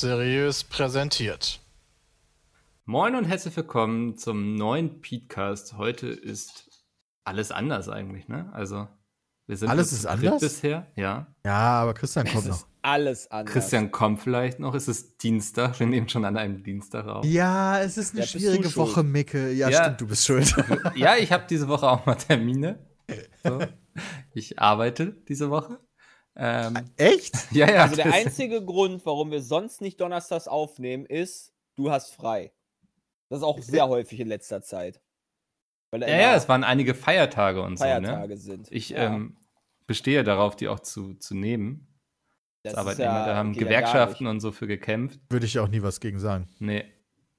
Seriös präsentiert. Moin und herzlich willkommen zum neuen Podcast. Heute ist alles anders eigentlich, ne? Also, wir sind Alles ist anders? bisher, ja. Ja, aber Christian kommt Es noch. ist alles anders. Christian kommt vielleicht noch. Es ist Dienstag. Wir nehmen schon an einem Dienstag auf. Ja, es ist eine Ja, schwierige schuld. Woche, Micke. Ja, Ja. stimmt, du bist schuld. Ja, ich habe diese Woche auch mal Termine. So. Ich arbeite diese Woche. Ähm, Echt? ja, ja. Also der einzige Grund, warum wir sonst nicht donnerstags aufnehmen, ist, du hast frei. Das ist auch sehr häufig in letzter Zeit. Ja, ja, es waren einige Feiertage und Feiertage so, ne? sind. Ich Ja, ähm, bestehe darauf, die auch zu, zu nehmen. das Das ist Arbeitnehmer, da haben ja Gewerkschaften und so für gekämpft. Würde ich auch nie was gegen sagen. Nee.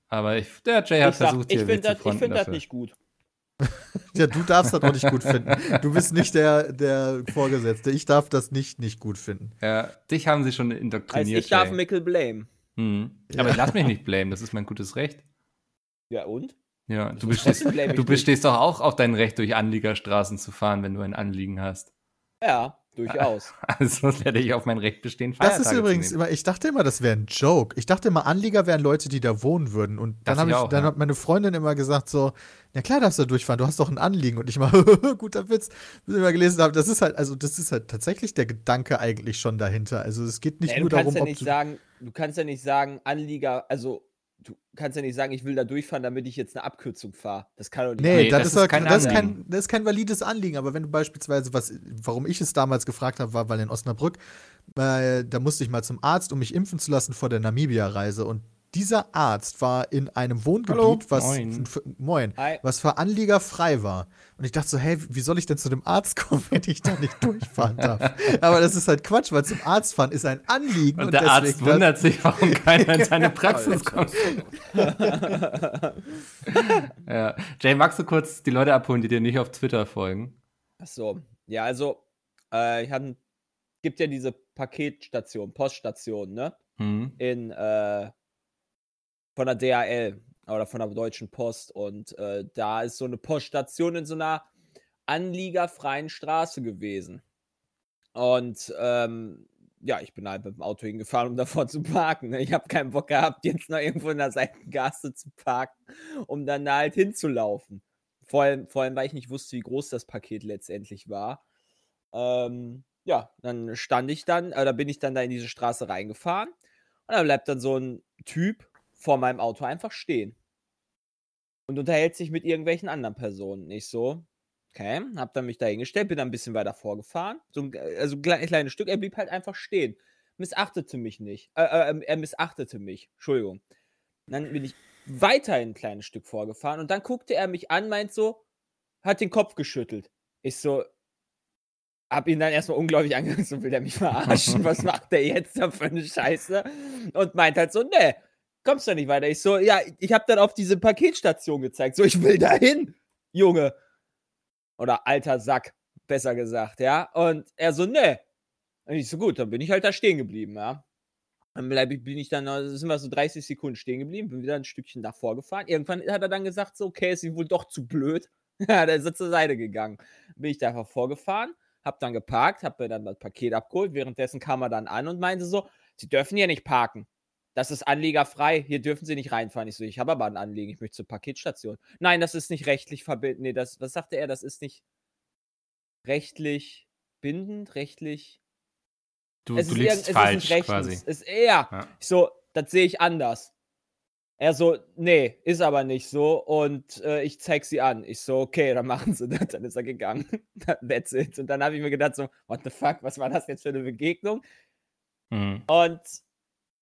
Aber ich, der Jay hat Ich, sag, versucht, ich hier finde das, ich mitzufronten find das nicht gut. Ja, du darfst das auch nicht gut finden. Du bist nicht der, der Vorgesetzte. Ich darf das nicht nicht gut finden. Ja, dich haben sie schon Also indoktriniert. ich darf. Mickel blame. Hm. Aber ich lass mich nicht blamen, das ist mein gutes Recht. Ja und? Ja, du bestehst, blame du bestehst doch auch auf dein Recht, durch Anliegerstraßen zu fahren, wenn du ein Anliegen hast. Ja, durchaus. Also werde ich auf mein Recht bestehen, Das Feiertage ist zu übrigens immer, ich dachte immer, das wäre ein Joke. Ich dachte immer, Anlieger wären Leute, die da wohnen würden. Und dann, ich ich, auch, dann ja. hat meine Freundin immer gesagt so, na klar darfst du da durchfahren, du hast doch ein Anliegen. Und ich mal, guter Witz, bis ich mal gelesen habe, das ist halt, also das ist halt tatsächlich der Gedanke eigentlich schon dahinter. Also es geht nicht Nee, nur du kannst darum, ja ob nicht du sagen, du kannst ja nicht sagen, Anlieger, also du kannst ja nicht sagen, ich will da durchfahren, damit ich jetzt eine Abkürzung fahre. Das kann doch nicht Nee, Nee, das, das ist, ist kein das, ist kein, das ist kein valides Anliegen. Aber wenn du beispielsweise, was, warum ich es damals gefragt habe, war, weil in Osnabrück, äh, da musste ich mal zum Arzt, um mich impfen zu lassen vor der Namibia-Reise. Und dieser Arzt war in einem Wohngebiet, Hallo. was Moin. f- moin, was für Anlieger frei war. Und ich dachte so, hey, wie soll ich denn zu dem Arzt kommen, wenn ich da nicht durchfahren darf? Aber das ist halt Quatsch, weil zum Arzt fahren ist ein Anliegen. Und der Arzt wundert sich, warum keiner in seine Praxis kommt. ja. Jay, magst du kurz die Leute abholen, die dir nicht auf Twitter folgen? Ach so. Ja, also, äh, ich hab, gibt ja diese Paketstation, Poststation, ne? Hm. In, äh, von der DHL oder von der Deutschen Post. Und äh, da ist so eine Poststation in so einer anliegerfreien Straße gewesen. Und ähm, ja, ich bin halt mit dem Auto hingefahren, um davor zu parken. Ne? Ich habe keinen Bock gehabt, jetzt noch irgendwo in der Seitengasse zu parken, um dann da halt hinzulaufen. Vor allem, vor allem, weil ich nicht wusste, wie groß das Paket letztendlich war. Ähm, ja, dann stand ich dann, äh, da bin ich dann da in diese Straße reingefahren und da bleibt dann so ein Typ vor meinem Auto einfach stehen und unterhält sich mit irgendwelchen anderen Personen. Ich so, okay, hab dann mich da hingestellt, bin dann ein bisschen weiter vorgefahren, so ein, äh, also ein klei- kleines Stück, er blieb halt einfach stehen, missachtete mich nicht, äh, äh, er missachtete mich, Entschuldigung. Dann bin ich weiterhin ein kleines Stück vorgefahren und dann guckte er mich an, meint so, hat den Kopf geschüttelt. Ich so, hab ihn dann erstmal unglaublich angeguckt, so will der mich verarschen, was macht der jetzt da für eine Scheiße? Und meint halt so, ne, kommst du nicht weiter. Ich so, ja, ich hab dann auf diese Paketstation gezeigt, so, ich will dahin, Junge. Oder alter Sack, besser gesagt, ja. Und er so, ne. Und ich so, gut, dann bin ich halt da stehen geblieben, ja. Dann bleib ich, bin ich dann, sind wir so 30 Sekunden stehen geblieben, bin wieder ein Stückchen davor gefahren. Irgendwann hat er dann gesagt, so, okay, ist ihm wohl doch zu blöd. Ja, der ist zur Seite gegangen. Bin ich da einfach vorgefahren, hab dann geparkt, hab mir dann das Paket abgeholt. Währenddessen kam er dann an und meinte so, Sie dürfen hier nicht parken. Das ist anliegerfrei. Hier dürfen Sie nicht reinfahren. Ich so, ich habe aber ein Anliegen. Ich möchte zur Paketstation. Nein, das ist nicht rechtlich verbindend. Nee, das, was sagte er? Das ist nicht rechtlich bindend, rechtlich. Du, es du ist liegst falsch es quasi. Es ist eher. Ja. Ich so, das sehe ich anders. Er so, nee, ist aber nicht so und äh, ich zeig sie an. Ich so, okay, dann machen sie das. Dann ist er gegangen. That's it. Und dann habe ich mir gedacht so, what the fuck, was war das jetzt für eine Begegnung? Hm. Und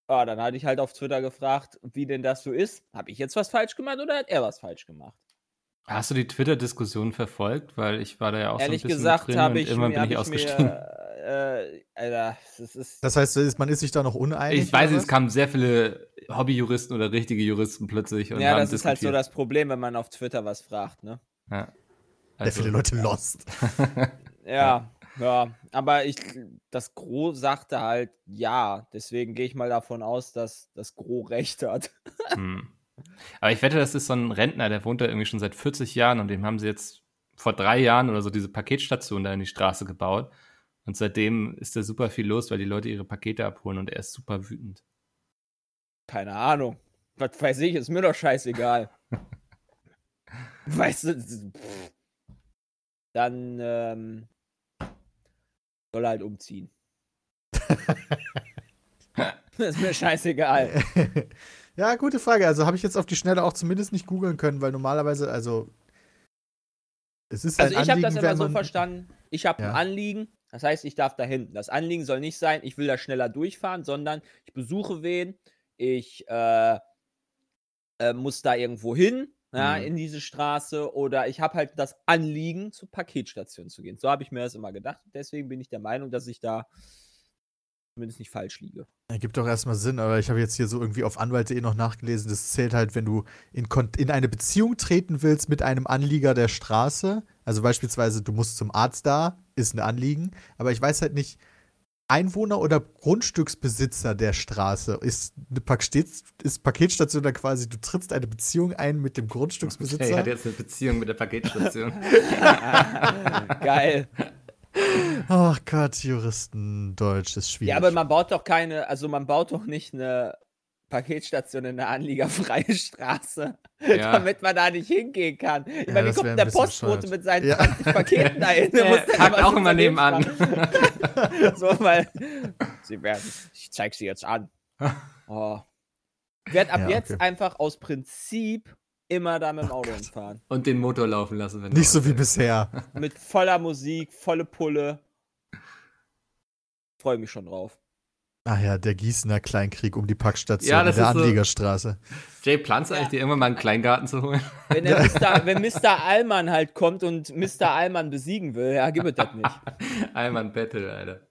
ja, dann hatte ich halt auf Twitter gefragt, wie denn das so ist. Habe ich jetzt was falsch gemacht oder hat er was falsch gemacht? Hast du die Twitter-Diskussion verfolgt? Weil ich war da ja auch Ehrlich so ein bisschen gesagt drin habe und ich, mir, bin ich ich ausgestiegen. mir, äh, Alter, das ist, Das heißt, man ist sich da noch uneinig. Ich weiß, es kamen sehr viele Hobbyjuristen oder richtige Juristen plötzlich und ja, haben das ist halt so diskutiert. das Problem, wenn man auf Twitter was fragt, ne? Ja. Sehr Also, viele Leute lost. Ja, ja, aber ich, das Gros sagte halt ja. Deswegen gehe ich mal davon aus, dass das Gros recht hat. Hm. Aber ich wette, das ist so ein Rentner, der wohnt da irgendwie schon seit 40 Jahren und dem haben sie jetzt vor drei Jahren oder so diese Paketstation da in die Straße gebaut. Und seitdem ist da super viel los, weil die Leute ihre Pakete abholen und er ist super wütend. Keine Ahnung. Was weiß ich, ist mir doch scheißegal. weißt du, pff. dann ähm, soll er halt umziehen. ist mir scheißegal. ja, gute Frage. Also habe ich jetzt auf die Schnelle auch zumindest nicht googeln können, weil normalerweise, also es ist Also ein ich habe das immer so verstanden, ich habe Ja. ein Anliegen, das heißt, ich darf da hinten. Das Anliegen soll nicht sein, ich will da schneller durchfahren, sondern ich besuche wen, ich äh, äh, muss da irgendwo hin, ja, Mhm. in diese Straße oder ich habe halt das Anliegen, zur Paketstation zu gehen. So habe ich mir das immer gedacht. Deswegen bin ich der Meinung, dass ich da zumindest nicht falsch liege. Ergibt doch erstmal Sinn, aber ich habe jetzt hier so irgendwie auf anwalt.de noch nachgelesen, das zählt halt, wenn du in, in eine Beziehung treten willst mit einem Anlieger der Straße. Also beispielsweise, du musst zum Arzt da, ist ein Anliegen, aber ich weiß halt nicht, Einwohner oder Grundstücksbesitzer der Straße ist eine Pak steht, ist Paketstation dann quasi, du trittst eine Beziehung ein mit dem Er Grundstücksbesitzer. hat jetzt eine Beziehung mit der Paketstation. Geil. Ach Gott, Juristendeutsch ist schwierig. Ja, aber man baut doch keine, also man baut doch nicht eine Paketstation in eine anliegerfreie Straße, Ja. damit man da nicht hingehen kann. Ich Ja, meine, wie kommt der Postbote mit seinen Ja. 20 Paketen da hin? Der Packt auch so immer nebenan. so, weil sie werden, ich zeig sie jetzt an. Oh. Ich werde ab Ja, jetzt okay. einfach aus Prinzip immer da mit dem Auto hinfahren. Und den Motor laufen lassen, wenn nicht so wie bisher. Mit voller Musik, volle Pulle. Freue mich schon drauf. Ach ja, der Gießener Kleinkrieg um die Packstation Ja, in das der ist so- Anliegerstraße. Jay, planst du eigentlich dir irgendwann mal einen Kleingarten zu holen? Wenn, der Mr., wenn Mr. Allmann halt kommt und Mr. Allmann besiegen will, ja, gib es das nicht. Ein Battle, Alter.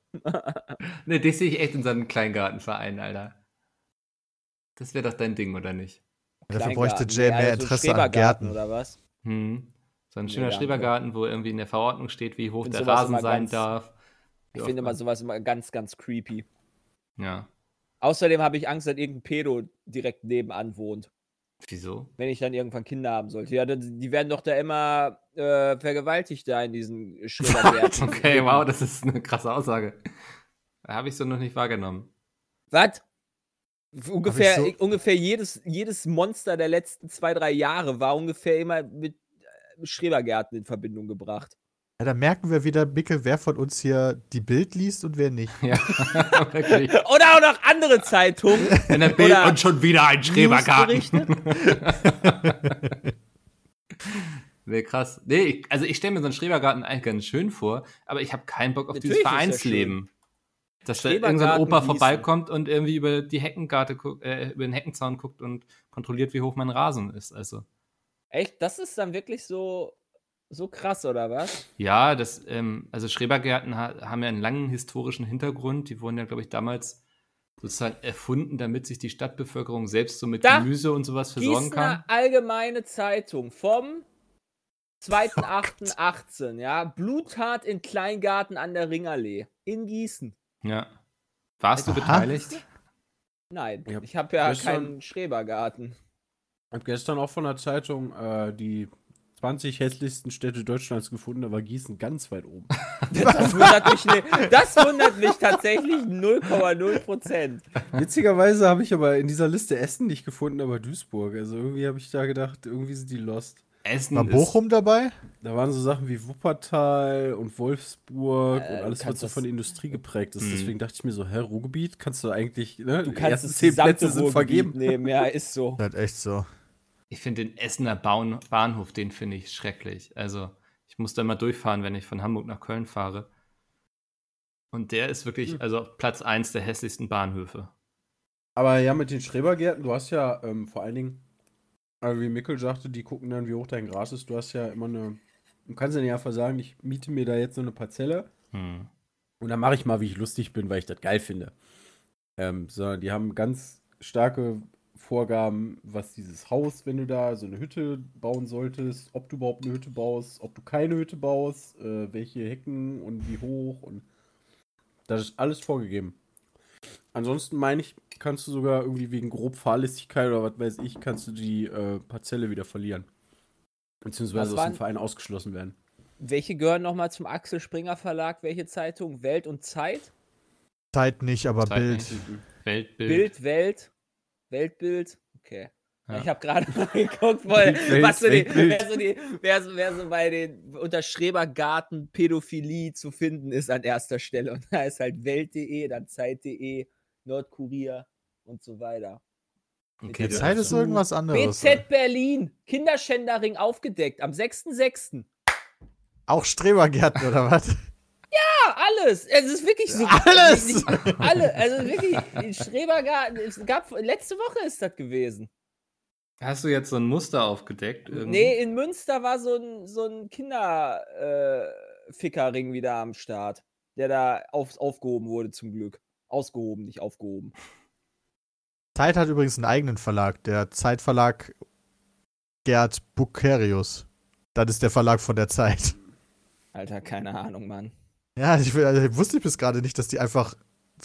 ne, dich sehe ich echt in so einem Kleingartenverein, Alter. Das wäre doch dein Ding, oder nicht? Dafür bräuchte Jay nee, mehr also Interesse an Gärten. Oder was? Hm. So ein schöner danke. Schrebergarten, wo irgendwie in der Verordnung steht, wie hoch der Rasen sein ganz- darf. Ich finde immer sowas immer ganz, ganz creepy. Ja. Außerdem habe ich Angst, dass irgendein Pedo direkt nebenan wohnt, Wieso? wenn ich dann irgendwann Kinder haben sollte. Ja, dann- die werden doch da immer äh, vergewaltigt da in diesen Schrebergärten. okay, wow, das ist eine krasse Aussage. Habe ich so noch nicht wahrgenommen. Was? Ungefähr, so- ungefähr jedes, jedes Monster der letzten zwei, drei Jahre war ungefähr immer mit äh, Schrebergärten in Verbindung gebracht. Ja, da merken wir wieder, Micke, wer von uns hier die Bild liest und wer nicht. Ja, wirklich. Oder auch noch andere Zeitungen. In der Bild Oder und schon wieder ein Schrebergarten. Nee, krass. Nee, ich, also ich stelle mir so einen Schrebergarten eigentlich ganz schön vor, aber ich habe keinen Bock auf dieses Natürlich der Vereinsleben. Dass da irgendein Opa gießen. vorbeikommt und irgendwie über die Heckengarte guckt, äh, über den Heckenzaun guckt und kontrolliert, wie hoch mein Rasen ist. Also. Echt? Das ist dann wirklich so, so krass, oder was? Ja, das, ähm, also Schrebergärten ha haben ja einen langen historischen Hintergrund. Die wurden ja, glaube ich, damals sozusagen erfunden, damit sich die Stadtbevölkerung selbst so mit Da, Gemüse und sowas versorgen kann. Gießener Allgemeine Zeitung vom 2.8.18, ja. Bluttat in Kleingarten an der Ringallee. In Gießen. Ja. Warst du Aha. beteiligt? Nein, ich habe ja gestern- keinen Schrebergarten. Ich habe gestern auch von der Zeitung äh, die 20 hässlichsten Städte Deutschlands gefunden, war Gießen ganz weit oben. Das wundert mich, ne, das wundert mich tatsächlich 0,0 Prozent. Witzigerweise habe ich aber in dieser Liste Essen nicht gefunden, aber Duisburg. Also irgendwie habe ich da gedacht, irgendwie sind die lost. Essen War ist- Bochum dabei? Da waren so Sachen wie Wuppertal und Wolfsburg Äh, und alles, was so von der Industrie geprägt ist. Mhm. Deswegen dachte ich mir so, hä, Ruhrgebiet, kannst du eigentlich, ne? Du die kannst ersten das zehn Plätze sind vergeben. nehmen, ja, ist so. Das ist echt so. Ich finde den Essener Baun Bahnhof, den finde ich schrecklich. Also, ich muss da immer durchfahren, wenn ich von Hamburg nach Köln fahre. Und der ist wirklich, Hm. also Platz 1 der hässlichsten Bahnhöfe. Aber ja, mit den Schrebergärten, du hast ja ähm, vor allen Dingen, also wie Mickel sagte, die gucken dann, wie hoch dein Gras ist. Du hast ja immer eine, du kannst dann ja einfach sagen, ich miete mir da jetzt so eine Parzelle Hm. und dann mache ich mal, wie ich lustig bin, weil ich das geil finde. Ähm, sondern die haben ganz starke Vorgaben, was dieses Haus, wenn du da so eine Hütte bauen solltest, ob du überhaupt eine Hütte baust, ob du keine Hütte baust, äh, welche Hecken und wie hoch und das ist alles vorgegeben. Ansonsten meine ich, kannst du sogar irgendwie wegen grob Fahrlässigkeit oder was weiß ich, kannst du die äh, Parzelle wieder verlieren. Beziehungsweise aus dem Verein ausgeschlossen werden. Welche gehören nochmal zum Axel Springer Verlag? Welche Zeitung? Welt und Zeit? Zeit nicht, aber Zeit Bild. nicht. Weltbild. Bild, Welt. Weltbild? Okay. Ja. Ich habe gerade mal geguckt, weil, was so die, wer, so die, wer, so, wer so bei den unter Schrebergarten Pädophilie zu finden ist an erster Stelle. Und da ist halt Welt.de, dann Zeit.de, Nordkurier und so weiter. Okay, das- Zeit ist irgendwas anderes. BZ Berlin, Kinderschänderring aufgedeckt am 6.6. Auch Strebergärten oder was? Ja, alles. Es ist wirklich so. Alles! Nicht, nicht, alle. Also wirklich, in Schrebergarten. Es gab, letzte Woche ist das gewesen. Hast du jetzt so ein Muster aufgedeckt? irgendwie? Nee, in Münster war so ein, so ein Kinderfickerring wieder am Start, der da auf, aufgehoben wurde, zum Glück. Ausgehoben, nicht aufgehoben. Zeit hat übrigens einen eigenen Verlag, der Zeitverlag Gerd Bucerius. Das ist der Verlag von der Zeit. Alter, keine Ahnung, Mann. Ja, ich, also, wusste ich bis gerade nicht, dass die einfach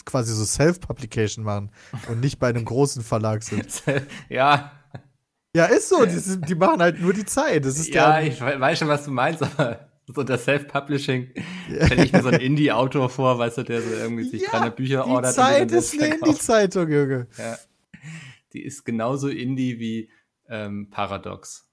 quasi so Self-Publication machen und nicht bei einem großen Verlag sind. ja, Ja, ist so. Die, sind, die machen halt nur die Zeit. Das ist ja, ich we- weiß schon, was du meinst, aber so der Self-Publishing stelle ich mir so einen Indie-Autor vor, weißt du, der so irgendwie sich Ja, kleine Bücher die ordert. und Zeit die dann ist eine. Indie-Zeitung, Junge. Ja. Die ist genauso Indie wie ähm, Paradox.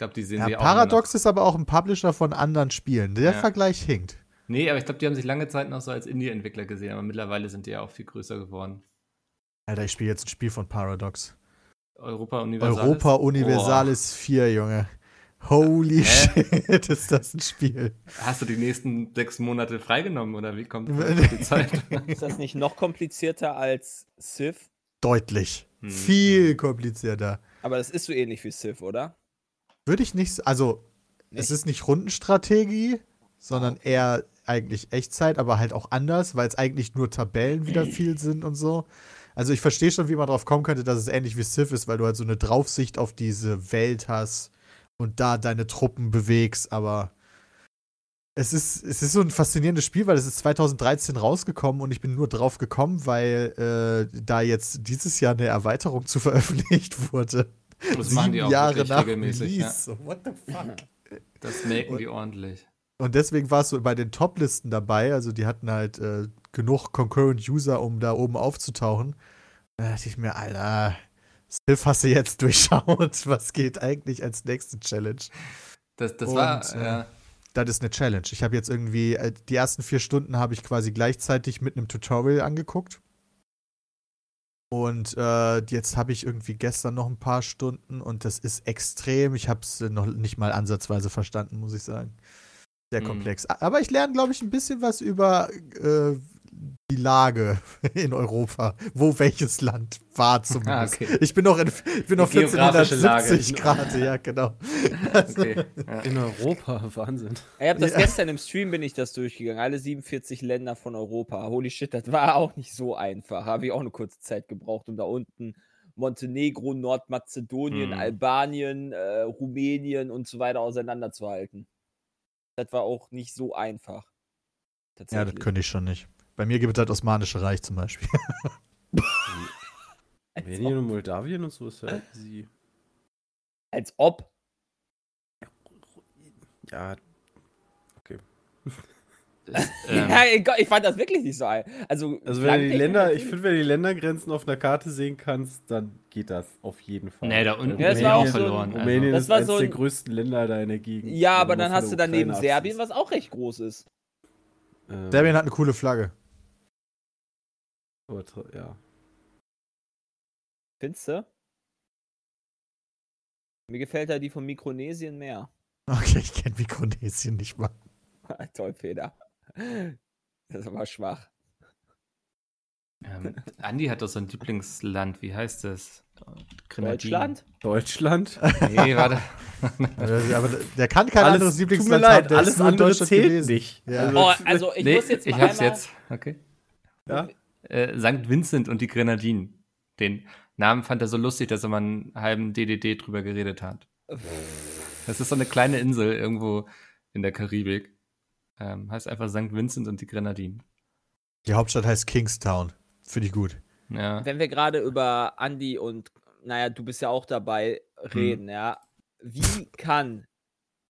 Ich glaube, die sehen Ja, sie auch. Paradox ist aber auch ein Publisher von anderen Spielen. Der Ja. Vergleich hinkt. Nee, aber ich glaube, die haben sich lange Zeit noch so als Indie-Entwickler gesehen, aber mittlerweile sind die ja auch viel größer geworden. Alter, ich spiele jetzt ein Spiel von Paradox. Europa Universalis. Europa Universalis 4, Junge. Holy Hä? shit, ist das ein Spiel. Oh. Hast du die nächsten sechs Monate freigenommen oder wie kommt die Zeit? Ist das nicht noch komplizierter als Civ? Deutlich. Hm. Viel komplizierter. Aber das ist so ähnlich wie Civ, oder? Würde ich nicht, also es ist nicht Rundenstrategie, sondern eher eigentlich Echtzeit, aber halt auch anders, weil es eigentlich nur Tabellen wieder viel sind und so. Also ich verstehe schon, wie man drauf kommen könnte, dass es ähnlich wie Civ ist, weil du halt so eine Draufsicht auf diese Welt hast und da deine Truppen bewegst, aber es ist, es ist so ein faszinierendes Spiel, weil es ist 2013 rausgekommen und ich bin nur drauf gekommen, weil äh, da jetzt dieses Jahr eine Erweiterung zu veröffentlicht wurde. Das machen die auch Jahre nach regelmäßig. Ja. Release. So, what the fuck? Das melken die ordentlich. Und deswegen war es so bei den Top-Listen dabei. Also die hatten halt äh, genug Concurrent User, um da oben aufzutauchen. Da dachte ich mir, Alter, Sylph hast du jetzt durchschaut. Was geht eigentlich als nächste Challenge? Das, das Und, war, äh, ja. Das ist eine Challenge. Ich habe jetzt irgendwie, äh, die ersten vier Stunden habe ich quasi gleichzeitig mit einem Tutorial angeguckt. Und äh, jetzt habe ich irgendwie gestern noch ein paar Stunden und das ist extrem. Ich habe es noch nicht mal ansatzweise verstanden, muss ich sagen. Sehr Mhm. komplex. A- Aber ich lerne, glaube ich, ein bisschen was über äh, die Lage in Europa, wo welches Land war zumindest. Ah, okay. Ich bin noch, in, ich bin noch geografische Lage. 1470 Grad, ja, genau. Also, Okay. Ja. In Europa, Wahnsinn. Ich habe das Ja. gestern im Stream bin ich das durchgegangen. Alle 47 Länder von Europa. Holy shit, das war auch nicht so einfach. Habe ich auch eine kurze Zeit gebraucht, um da unten Montenegro, Nordmazedonien, Mhm. Albanien, äh, Rumänien und so weiter auseinanderzuhalten. Das war auch nicht so einfach. Ja, das könnte ich schon nicht. Bei mir gibt es das Osmanische Reich zum Beispiel. ob, und Moldawien und so ist ja easy. als ob. Ja, okay. Das, ähm, ja, ich, fand das wirklich nicht so ein. Also, Also wenn du die Länder, ich finde, wenn du die Ländergrenzen auf einer Karte sehen kannst, dann geht das auf jeden Fall. Nee, da unten Ja, ich war auch verloren. Rumänien Das ist war eines so der ein- größten Länder da in der Gegend. Ja, aber man dann hast der du daneben Serbien, was auch recht groß ist. Ähm, Serbien hat eine coole Flagge. Aber ja. Findest du? Mir gefällt da die von Mikronesien mehr. Okay, ich kenne Mikronesien nicht mal. Toll, Peter. Das ist aber schwach. ähm, Andi hat doch so ein Lieblingsland. Wie heißt das? Grenadinen. Deutschland? Deutschland. Nee, warte. Aber der kann kein alles, anderes tut Lieblingsland mir leid, haben. Der alles ist nur in andere Deutschland zählt nicht. Ja. Oh, also ich nee, muss jetzt mal ich hab's einmal, jetzt. Okay. Ja? Äh, St. Vincent und die Grenadinen. Den Namen fand er so lustig, dass er mal einen halben DDD drüber geredet hat. Das ist so eine kleine Insel irgendwo in der Karibik. Ähm, heißt einfach St. Vincent und die Grenadinen. Die Hauptstadt heißt Kingstown. Finde ich gut. Ja. wenn wir gerade über Andy und, naja, du bist ja auch dabei, reden, ja. Wie kann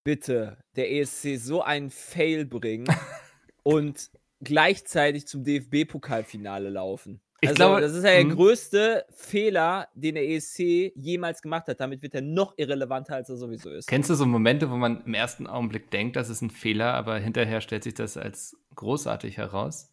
bitte der ESC so einen Fail bringen und gleichzeitig zum DFB-Pokalfinale laufen? Ich also, glaube, das ist ja der mhm. größte Fehler, den der ESC jemals gemacht hat. Damit wird er noch irrelevanter, als er sowieso ist. Kennst du so Momente, wo man im ersten Augenblick denkt, das ist ein Fehler, aber hinterher stellt sich das als großartig heraus?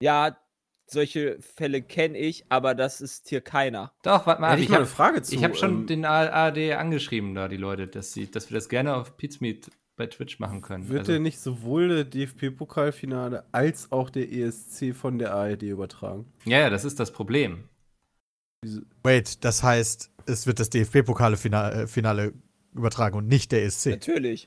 Ja, solche Fälle kenne ich, aber das ist hier keiner. Doch, warte mal, Hätte ich ich mal habe eine Frage zu. hab schon ähm, den ARD angeschrieben, da die Leute, dass, sie, dass wir das gerne auf Pizmeet bei Twitch machen können. Wird Also, denn nicht sowohl der DFB-Pokalfinale als auch der ESC von der ARD übertragen? ja, ja, das ist das Problem. Wait, das heißt, es wird das DFB-Pokale-Finale äh, Finale übertragen und nicht der ESC. Natürlich.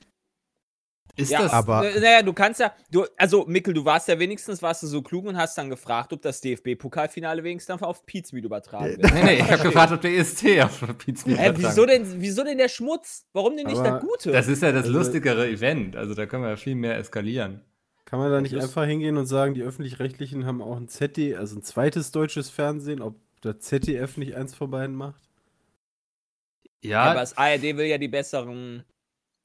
Ist ja, das aber- Naja, du kannst ja, du, also Mikkel, du warst ja wenigstens, warst du so klug und hast dann gefragt, ob das DFB-Pokalfinale wenigstens auf Pizmeet übertragen wird. Nee, nee, ich habe gefragt, ob der ESC auf Pizmeet übertragen wieso denn, wieso denn der Schmutz? Warum denn nicht Aber der Gute? Das ist ja das Also- lustigere Event. Also da können wir ja viel mehr eskalieren. Kann man da nicht einfach hingehen und sagen, die Öffentlich-Rechtlichen haben auch ein ZDF, also ein zweites deutsches Fernsehen, ob der ZDF nicht eins von beiden macht? Ja, aber das ARD will ja die besseren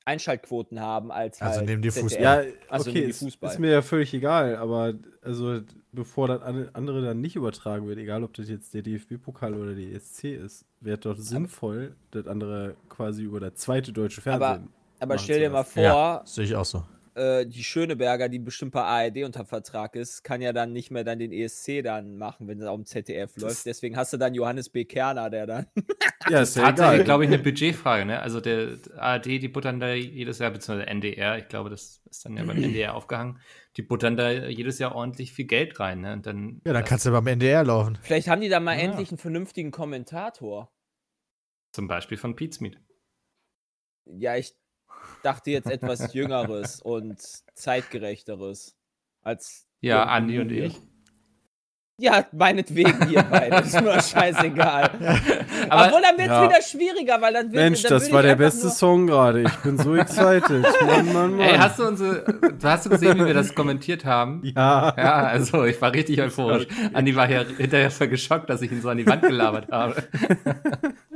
Einschaltquoten haben als Also halt nehmen die. Fußball. Ja, Also okay, die ist, Fußball. ist mir ja völlig egal, aber also bevor das an- andere dann nicht übertragen wird, egal ob das jetzt der DFB-Pokal oder der ESC ist, wäre doch sinnvoll, das andere quasi über das zweite deutsche Aber- Fernsehen. Aber machen stell dir mal vor, Ja, sehe ich auch so. Äh, die Schöneberger, die bestimmt bei ARD unter Vertrag ist, kann ja dann nicht mehr dann den ESC dann machen, wenn es auf dem ZDF läuft. Deswegen hast du dann Johannes B. Kerner, der dann. Ja, ist ja tatsächlich, egal. glaube ich, eine Budgetfrage. Ne? Also der ARD, die buttern da jedes Jahr, beziehungsweise NDR, ich glaube, das ist dann ja beim NDR aufgehangen, die buttern da jedes Jahr ordentlich viel Geld rein. Ne? Und dann, Ja, dann kannst du beim NDR laufen. Vielleicht haben die da mal Ja. endlich einen vernünftigen Kommentator. Zum Beispiel von Pizmeet. Ja, ich dachte jetzt etwas Jüngeres und zeitgerechteres. Als Ja, Andi und ich. Ja, meinetwegen ihr beide. Ist mir scheißegal. Aber- Obwohl, dann wird es Ja. wieder schwieriger, weil dann wird Mensch, dann das war der beste Song gerade. Ich bin so excited. Mann, Mann, Mann. Ey, hast du unsere, hast du gesehen, wie wir das kommentiert haben? ja. Ja, also ich war richtig euphorisch. Andi war ja hinterher voll geschockt, dass ich ihn so an die Wand gelabert habe.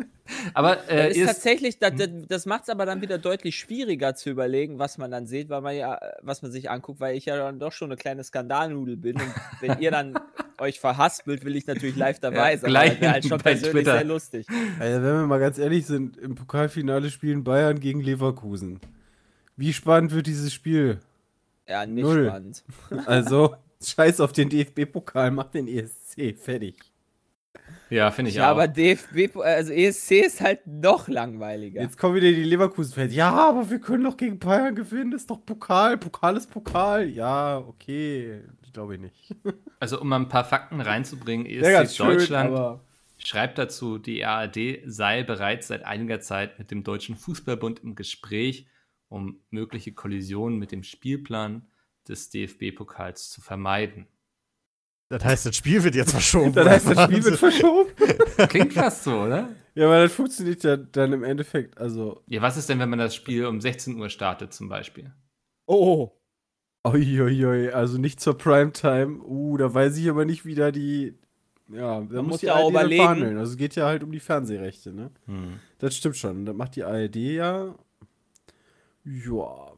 Aber Das äh, ist ist, tatsächlich, das, das, das macht es aber dann wieder deutlich schwieriger zu überlegen, was man dann sieht, weil man ja, was man sich anguckt, weil ich ja dann doch schon eine kleine Skandalnudel bin. Und wenn ihr dann euch verhaspelt, will ich natürlich live dabei Ja, sein. gleich wäre halt schon bei persönlich Twitter. sehr lustig. Also, wenn wir mal ganz ehrlich sind, im Pokalfinale spielen Bayern gegen Leverkusen. Wie spannend wird dieses Spiel? Ja, nicht Null. spannend. Also, scheiß auf den DFB-Pokal, mach den ESC, fertig. Ja, finde ich Ja, auch. aber DFB, also ESC ist halt noch langweiliger. Jetzt kommen wieder die Leverkusen-Fans. Ja, aber wir können doch gegen Bayern gewinnen, das ist doch Pokal, Pokal ist Pokal. Ja, okay, glaube ich nicht. Also um mal ein paar Fakten reinzubringen, ESC schön, Deutschland aber schreibt dazu, die ARD sei bereits seit einiger Zeit mit dem Deutschen Fußballbund im Gespräch, um mögliche Kollisionen mit dem Spielplan des DFB-Pokals zu vermeiden. Das heißt, das Spiel wird jetzt verschoben. dann heißt das Spiel wird verschoben. Klingt fast so, oder? Ja, aber das funktioniert ja dann im Endeffekt, also Ja, was ist denn, wenn man das Spiel um 16 Uhr startet zum Beispiel? oh, Uiuiui, also nicht zur Primetime. Uh, da weiß ich aber nicht, wie da die. Ja, da muss die ja auch ARD überlegen. verhandeln. Also es geht ja halt um die Fernsehrechte, ne? Das stimmt schon. Das macht die ARD ja. Ja.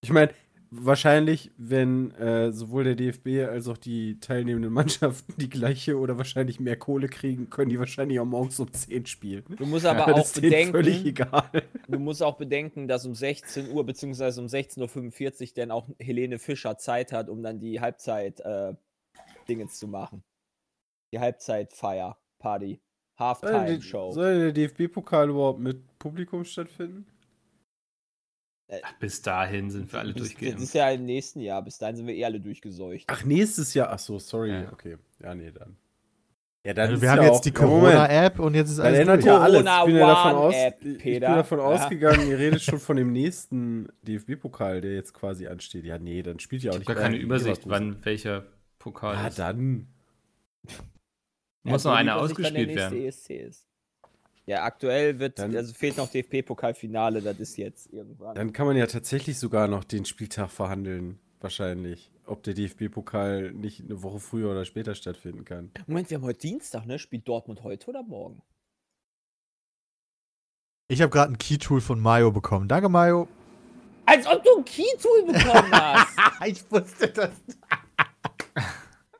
Ich meine, wahrscheinlich, wenn äh, sowohl der DFB als auch die teilnehmenden Mannschaften die gleiche oder wahrscheinlich mehr Kohle kriegen, können die wahrscheinlich auch morgens um 10 spielen. du musst aber das auch ist denen völlig bedenken, egal. du musst auch bedenken, dass um 16 Uhr beziehungsweise um 16.45 Uhr dann auch Helene Fischer Zeit hat, um dann die Halbzeit äh, Dingens zu machen. Die Halbzeitfeier, Party, Halftime Show. Soll der DFB-Pokal überhaupt mit Publikum stattfinden? Bis dahin sind wir alle Das, das durchgeimpft. ist ja im nächsten Jahr. Bis dahin sind wir eh alle durchgeseucht. Ach, nächstes Jahr. Ach so, sorry. Ja. Okay. Ja, nee, dann. Ja, dann Also wir haben ja jetzt auch- die Ja. Corona-App und jetzt ist alles ändert ja alles. Ich bin ja davon, aus, App, ich bin davon Ja. ausgegangen, ihr redet schon von dem nächsten DFB-Pokal, der jetzt quasi ansteht. Ja, nee, dann spielt ja auch Ich nicht habe gar keine Übersicht, wann welcher Pokal Ah, ist. dann. Muss Ja, noch einer das ausgespielt werden. ESC ist. Ja, aktuell wird, Dann- also fehlt noch DFB-Pokalfinale, das ist jetzt irgendwann. Dann kann man ja tatsächlich sogar noch den Spieltag verhandeln. Wahrscheinlich. Ob der DFB-Pokal nicht eine Woche früher oder später stattfinden kann. Moment, wir haben heute Dienstag, ne? Spielt Dortmund heute oder morgen? Ich habe gerade ein Key-Tool von Mayo bekommen. Danke, Mayo. Als ob du ein Key-Tool bekommen hast! ich wusste das.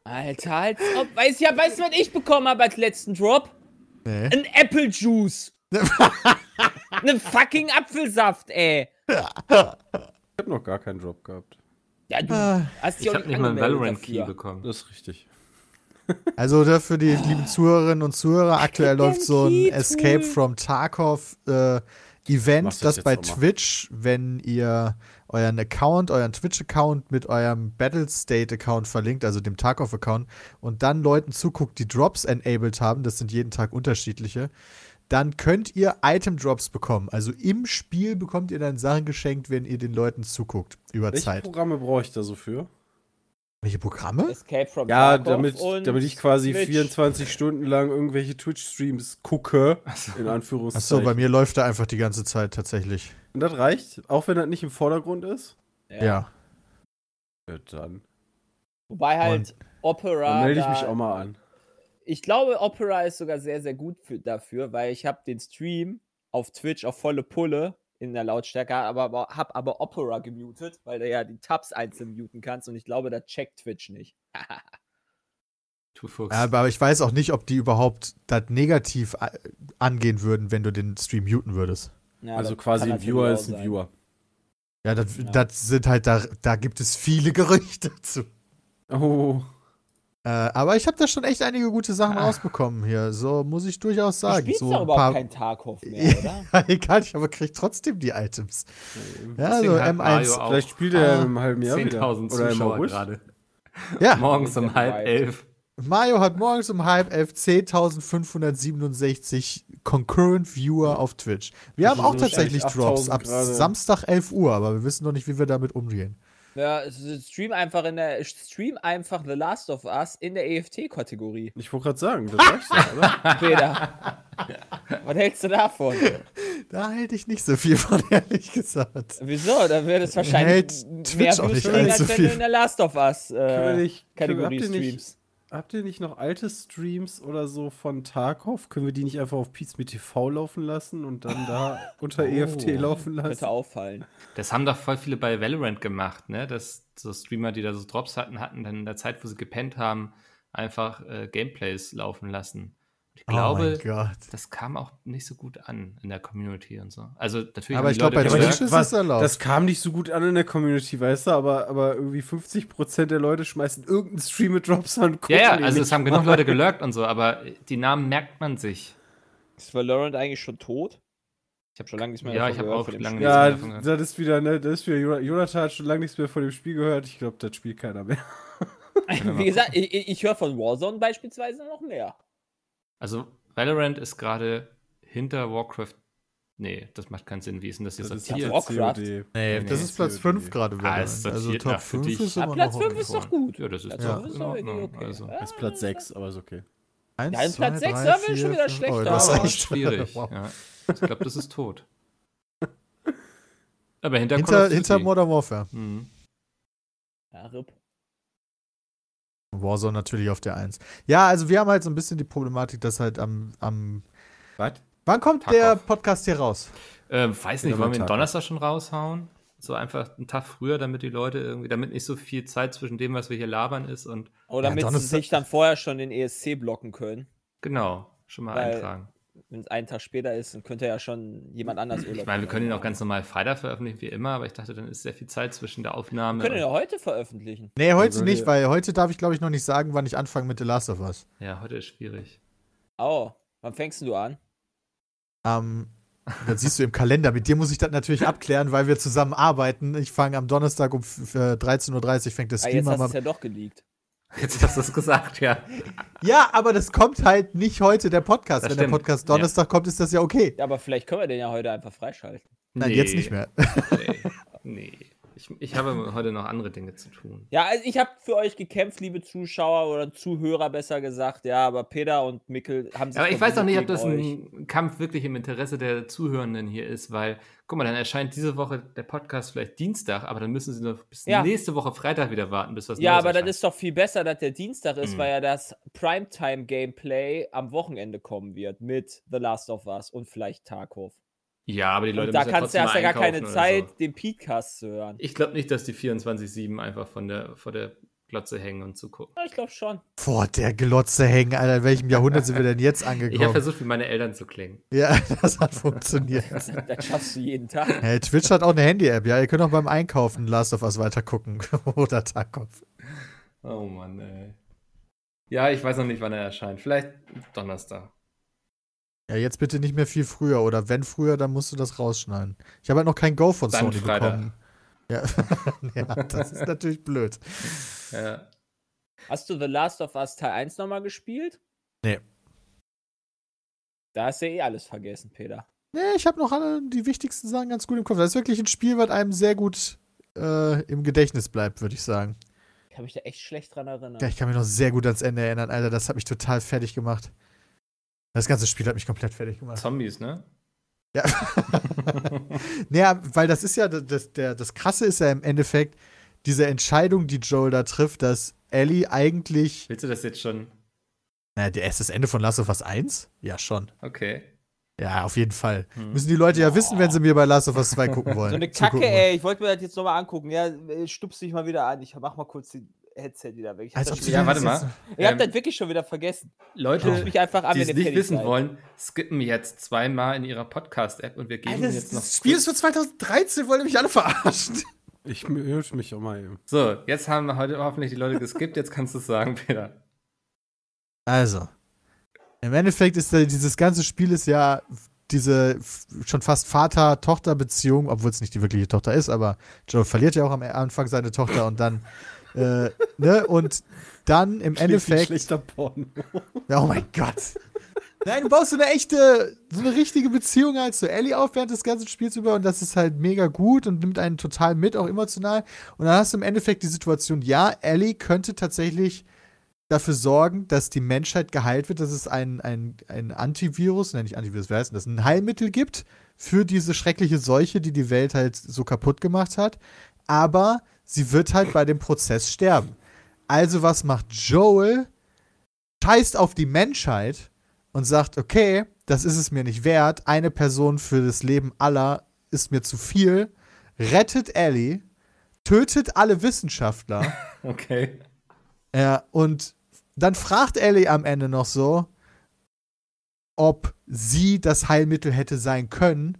Alter, als ob. Weißt, ja, weißt du, was ich bekommen habe als letzten Drop? Nee. Ein Apple Juice. Ein fucking Apfelsaft, ey. Ich habe noch gar keinen Drop gehabt. Ja, du Ah, hast Ich auch habe nicht mal einen angemeldet Valorant Key dafür. bekommen. Das ist richtig. Also da für die lieben Zuhörerinnen und Zuhörer, aktuell läuft so ein Escape from Tarkov äh, Event, das bei. Twitch, wenn ihr euren Account, euren Twitch-Account mit eurem Battlestate-Account verlinkt, also dem Tarkov-Account, und dann Leuten zuguckt, die Drops enabled haben, das sind jeden Tag unterschiedliche, dann könnt ihr Item-Drops bekommen. Also im Spiel bekommt ihr dann Sachen geschenkt, wenn ihr den Leuten zuguckt, über Welche Zeit. Programme brauche ich da so für? Welche Programme? Escape from Ja, Tarkov damit, damit ich quasi Twitch. 24 Stunden lang irgendwelche Twitch-Streams gucke, in Anführungszeichen. Achso, bei mir läuft da einfach die ganze Zeit tatsächlich. Und das reicht? Auch wenn das nicht im Vordergrund ist? Ja. ja. Ja, dann. Wobei halt Opera. Dann melde ich mich auch mal an. Ich glaube, Opera ist sogar sehr, sehr gut für, dafür, weil ich habe den Stream auf Twitch auf volle Pulle in der Lautstärke, aber, aber habe aber Opera gemutet, weil du ja die Tabs einzeln muten kannst und ich glaube, da checkt Twitch nicht. Aber ich weiß auch nicht, ob die überhaupt das negativ angehen würden, wenn du den Stream muten würdest. Ja, also quasi ein Viewer ist ein sein. Viewer. Ja, das, Ja. das sind halt, da, da gibt es viele Gerüchte zu. Oh. Äh, aber ich habe da schon echt einige gute Sachen Ah. rausbekommen hier. So muss ich durchaus Du sagen. spielst so überhaupt paar, kein Tarkov mehr, oder? Ja, egal, ich aber krieg trotzdem die Items. Ja, Deswegen also hat Mario M1. auch Vielleicht spielt er Ah, im halben Jahr wieder. 10.000 Oder im Zuschauer gerade. Ja, Morgens um ja halb elf. Mario hat morgens um halb elf 10.567 Concurrent Viewer auf Twitch. Wir haben auch tatsächlich Drops 8.000 ab gerade. Samstag 11 Uhr, aber wir wissen noch nicht, wie wir damit umgehen. Ja, stream einfach in der stream einfach The Last of Us in der EFT-Kategorie. Ich wollte gerade sagen, das reicht ja, oder? Peter. Was hältst du davon? Da halte ich nicht so viel von, ehrlich gesagt. Wieso? Da wird es wahrscheinlich Hält mehr Twitch auch nicht als allzu wenn viel. du in der Last of Us äh, wir- Kategorie streamst. Habt ihr nicht noch alte Streams oder so von Tarkov? Können wir die nicht einfach auf Pizza mit TV laufen lassen und dann da unter EFT laufen lassen? Könnte auffallen. Das haben doch voll viele bei Valorant gemacht, ne? Dass so Streamer, die da so Drops hatten, hatten dann in der Zeit, wo sie gepennt haben, einfach äh, Gameplays laufen lassen. Ich glaube, oh mein Gott. das kam auch nicht so gut an in der Community und so. Also natürlich Aber ich die glaub, Leute bei Twitch ist es erlaubt. Das kam nicht so gut an in der Community, weißt du, aber, aber irgendwie 50% der Leute schmeißen irgendeinen Stream mit Drops an. und Ja, ja, also es haben genug Leute gelurkt und so, aber die Namen merkt man sich. Ist Valorant eigentlich schon tot? Ich habe Schon lange nichts mehr Ja, davon ich habe auch lange nichts Ja, mehr davon gehört. das ist wieder, ne, das ist wieder, Jonathan hat schon lange nichts mehr von dem Spiel gehört. Ich glaube, das spielt keiner mehr. Wie gesagt, ich ich höre von Warzone beispielsweise noch mehr. Also Valorant ist gerade hinter Warcraft. Nee, das macht keinen Sinn. Wie ist denn das jetzt Das ist Warcraft. COD. Nee, Nee, das ist Platz COD. 5 gerade. Ah, ist also. Top Ja, für 5 dich. ist immer Platz noch 5 okay. ist doch gut. Ja, das ist Platz Ja. Ordnung. okay. Also. Das ist Platz 6, aber ist okay. Eins, Ja, in zwei, Platz sechs, drei, da bin ich vier, schon wieder fünf. schlechter. Oh, du hast Ja, recht. schwierig. Wow. Ja. Ich glaube, das ist tot. Aber hinter, Hinter, hinter. Modern Warfare. Mhm. Ja, RIP. Warzone natürlich auf der 1. Ja, also wir haben halt so ein bisschen die Problematik, dass halt am. am Was? wann kommt Tag der off. Podcast hier raus? Ähm, weiß nicht, wollen wir den Tag Donnerstag schon raushauen? So einfach einen Tag früher, damit die Leute irgendwie, damit nicht so viel Zeit zwischen dem, was wir hier labern, ist und Oder Ja, damit sie Donnerstag- sich dann vorher schon den ESC blocken können. genau, schon mal Weil- eintragen. Wenn es einen Tag später ist, dann könnte ja schon jemand anders Urlaub Ich meine, wir können ihn auch ganz normal Freitag veröffentlichen, wie immer, aber ich dachte, dann ist sehr viel Zeit zwischen der Wir Aufnahme. können ihn ja heute veröffentlichen. Nee, heute Also nicht, weil heute darf ich, glaube ich, noch nicht sagen, wann ich anfange mit The Last of Us. ja, heute ist schwierig. Oh, wann fängst du an? Ähm, das siehst du im Kalender. Mit dir muss ich das natürlich abklären, weil wir zusammen arbeiten. Ich fange am Donnerstag um f- äh, 13.30 Uhr fängt der Ah, Stream jetzt hast an. du es ja doch geleakt. Jetzt hast du es gesagt, ja. Ja, aber das kommt halt nicht heute, der Podcast. Das Wenn der stimmt. Podcast Donnerstag kommt, ist das ja okay. Ja, aber vielleicht können wir den ja heute einfach freischalten. Nein, Nee. jetzt nicht mehr. Nee. nee. Ich, ich habe heute noch andere Dinge zu tun. Ja, also ich habe für euch gekämpft, liebe Zuschauer oder Zuhörer besser gesagt. Ja, aber Peter und Mikkel haben sich Aber ich weiß auch nicht, ob das verbündet ein Kampf wirklich im Interesse der Zuhörenden hier ist, weil, guck mal, dann erscheint diese Woche der Podcast vielleicht Dienstag, aber dann müssen sie noch bis Ja. nächste Woche Freitag wieder warten, bis was euch. Ja, Neues aber das erscheint. ist doch viel besser, dass der Dienstag ist, Mhm. weil ja das Primetime-Gameplay am Wochenende kommen wird mit The Last of Us und vielleicht Tarkov. Ja, aber die Leute Und da müssen ja kannst du trotzdem hast ja gar keine Zeit, So. den Podcast zu hören. Ich glaube nicht, dass die 24-7 einfach von der, vor der Glotze hängen und zugucken. Ja, ich glaube schon. Vor der Glotze hängen, Alter. In welchem Jahrhundert sind wir denn jetzt Ich habe angekommen? versucht, wie meine Eltern zu klingen. ja, das hat funktioniert. Das schaffst du jeden Tag. Hey, Twitch hat auch eine Handy-App, ja. Ihr könnt auch beim Einkaufen Last of Us weiter gucken. Oder Tarkov. Oh Mann, ey. Ja, ich weiß noch nicht, wann er erscheint. Vielleicht Donnerstag. Ja, jetzt bitte nicht mehr viel früher. Oder wenn früher, dann musst du das rausschneiden. Ich habe halt noch kein Go von Dann Sony Freitag. bekommen. Ja. ja, das ist natürlich blöd. Ja. Hast du The Last of Us Teil 1 nochmal gespielt? Nee. Da hast du ja eh alles vergessen, Peter. Nee, ich habe noch alle die wichtigsten Sachen ganz gut im Kopf. Das ist wirklich ein Spiel, was einem sehr gut äh, im Gedächtnis bleibt, würde ich sagen. Ich kann mich da echt schlecht dran erinnern. Ja, ich kann mich noch sehr gut ans Ende erinnern, Alter. Das hat mich total fertig gemacht. Das ganze Spiel hat mich komplett fertig gemacht. Zombies, ne? Ja. naja, weil das ist ja, das, der, das Krasse ist ja im Endeffekt diese Entscheidung, die Joel da trifft, dass Ellie eigentlich. Willst du das jetzt schon? Naja, der ist das Ende von Last of Us 1? Ja, schon. Okay. Ja, auf jeden Fall. Hm. Müssen die Leute ja wissen, wenn sie mir bei Last of Us 2 gucken wollen. So eine Kacke, ey. Ich wollte mir das jetzt nochmal angucken. Ja, äh, stupst dich mal wieder an. Ich mach mal kurz die Headset wieder weg. Ich hab, Als das, Ja, warte mal. ihr habt Ähm, das wirklich schon wieder vergessen. Leute, Ruf mich einfach an, die es nicht wissen seid. wollen, skippen jetzt zweimal in ihrer Podcast-App und wir geben Alter, jetzt noch. das Spiel ist für 2013, wollt ihr mich alle verarschen? Ich mute mich auch mal eben. so, jetzt haben heute hoffentlich die Leute geskippt. Jetzt kannst du es sagen, Peter. Also, im Endeffekt ist da, dieses ganze Spiel ist ja diese schon fast Vater-Tochter-Beziehung, obwohl es nicht die wirkliche Tochter ist, aber Joel verliert ja auch am Anfang seine Tochter und dann, äh, ne, und dann im Endeffekt. Schlechter Porno. Oh mein Gott. Nein, du baust so eine echte, so eine richtige Beziehung halt zu Ellie auf während des ganzen Spiels über und das ist halt mega gut und nimmt einen total mit, auch emotional. Und dann hast du im Endeffekt die Situation, ja, Ellie könnte tatsächlich dafür sorgen, dass die Menschheit geheilt wird, dass es ein, ein, ein Antivirus, nein, nicht Antivirus, wer heißt denn das, ein Heilmittel gibt für diese schreckliche Seuche, die die Welt halt so kaputt gemacht hat. Aber sie wird halt bei dem Prozess sterben. Also was macht Joel? Scheißt auf die Menschheit und sagt, okay, das ist es mir nicht wert, eine Person für das Leben aller ist mir zu viel, rettet Ellie, tötet alle Wissenschaftler Okay. ja, und dann fragt Ellie am Ende noch so, ob sie das Heilmittel hätte sein können.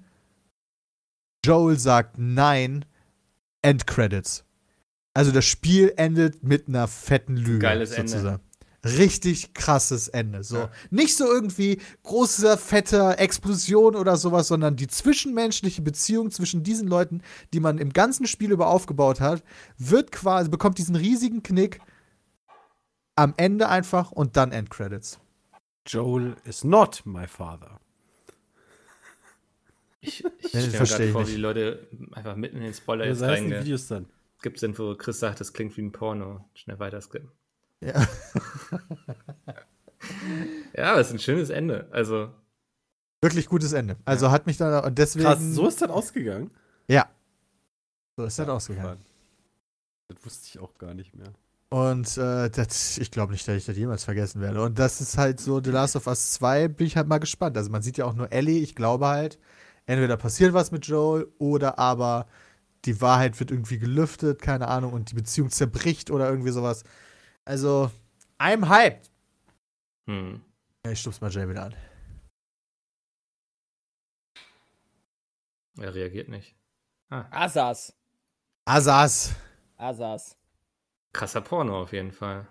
Joel sagt nein, Endcredits. Also das Spiel endet mit einer fetten Lüge. Geiles Ende. sozusagen. Richtig krasses Ende. So. Ja. Nicht so irgendwie großer, fetter Explosion oder sowas, sondern die zwischenmenschliche Beziehung zwischen diesen Leuten, die man im ganzen Spiel über aufgebaut hat, wird quasi, bekommt diesen riesigen Knick am Ende einfach und dann Endcredits. Joel is not my father. Ich, ich stelle mir vor, nicht. wie die Leute einfach mitten in den Spoiler Ja, jetzt so heißen die reinge... Videos dann. Gibt es wo Chris sagt, das klingt wie ein Porno. Schnell weiter skippen. Ja. Ja, aber es ist ein schönes Ende. Also, Wirklich gutes Ende. Also hat mich dann und deswegen. Krass, so ist das ausgegangen. Ja. So ist das ausgegangen. Das wusste ich auch gar nicht mehr. Und äh, das, ich glaube nicht, dass ich das jemals vergessen werde. Und das ist halt so, The Last of Us 2, bin ich halt mal gespannt. Also man sieht ja auch nur Ellie, ich glaube halt, entweder passiert was mit Joel oder aber die Wahrheit wird irgendwie gelüftet, keine Ahnung, und die Beziehung zerbricht oder irgendwie sowas. Also, I'm hyped. hm. Ja, ich stup's mal Jay wieder an. Er reagiert nicht. Ah, Asas. Asas. Asas. krasser Porno auf jeden Fall.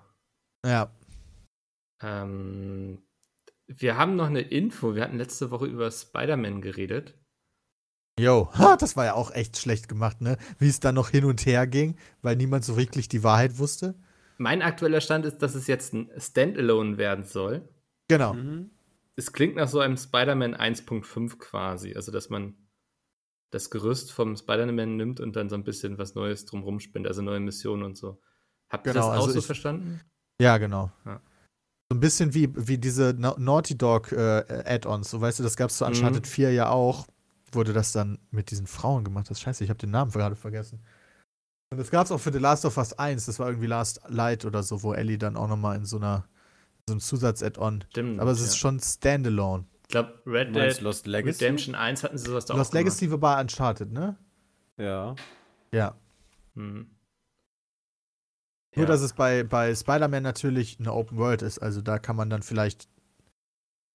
Ja. Ähm, wir haben noch eine Info. Wir hatten letzte Woche über Spider-Man geredet. Jo, ha, das war ja auch echt schlecht gemacht, ne? Wie es dann noch hin und her ging, weil niemand so wirklich die Wahrheit wusste. Mein aktueller Stand ist, dass es jetzt ein Standalone werden soll. Genau. Mhm. Es klingt nach so einem Spider-Man 1.5 quasi. Also, dass man das Gerüst vom Spider-Man nimmt und dann so ein bisschen was Neues drumrum spinnt, also neue Missionen und so. Habt ihr Genau, das auch also so ich- verstanden? Ja, genau. Ja. So ein bisschen wie, wie diese Na Naughty Dog äh, Add-ons. So, weißt du, das gab es zu Mhm. Uncharted 4 ja auch, wurde das dann mit diesen Frauen gemacht. Das scheiße, ich habe den Namen gerade vergessen. Und das gab es auch für The Last of Us 1. Das war irgendwie Last Light oder so, wo Ellie dann auch nochmal in so einer so einem Zusatz-Add-on. Stimmt. Aber es ja. ist schon Standalone. Ich glaube, Red Dead Lost Legacy? Redemption 1 hatten sie sowas da Lost auch gemacht. Legacy war bei Uncharted, ne? Ja. Ja. Hm. Nur, Ja. dass es bei, bei Spider-Man natürlich eine Open World ist. Also da kann man dann vielleicht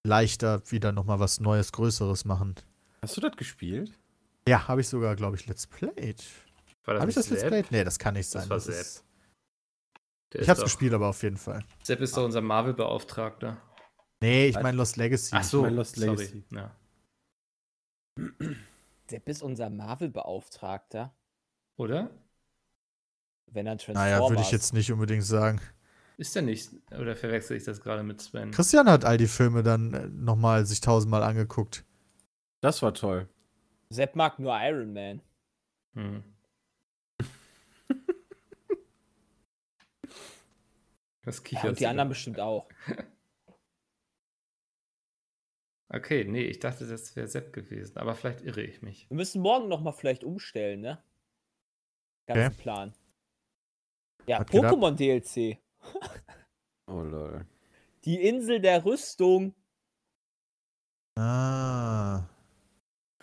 leichter wieder nochmal was Neues, Größeres machen. Hast du das gespielt? Ja, habe ich sogar, glaube ich, Let's Played. Habe ich das nicht Let's? Played? Nee, das kann nicht sein. Das war Das Sepp. ist, ich hab's doch- gespielt, aber auf jeden Fall. Sepp ist doch unser Marvel-Beauftragter. Nee, ich meine Lost Legacy. Ach so, mein Lost sorry. Legacy. Ja. Sepp ist unser Marvel-Beauftragter. Oder? Wenn er Transformers. Naja, würde ich jetzt nicht unbedingt sagen. Ist der nicht? Oder verwechsel ich das gerade mit Sven? Christian hat all die Filme dann äh, nochmal sich tausendmal angeguckt. Das war toll. Sepp mag nur Iron Man. Hm. Was Ja, kicherst und die anderen bestimmt auch. Okay, nee, ich dachte, das wäre Sepp gewesen, aber vielleicht irre ich mich. Wir müssen morgen noch mal vielleicht umstellen, ne? Ganzen Plan. Ja, Was geht ab? Pokémon DLC. Oh lol. Die Insel der Rüstung. Ah.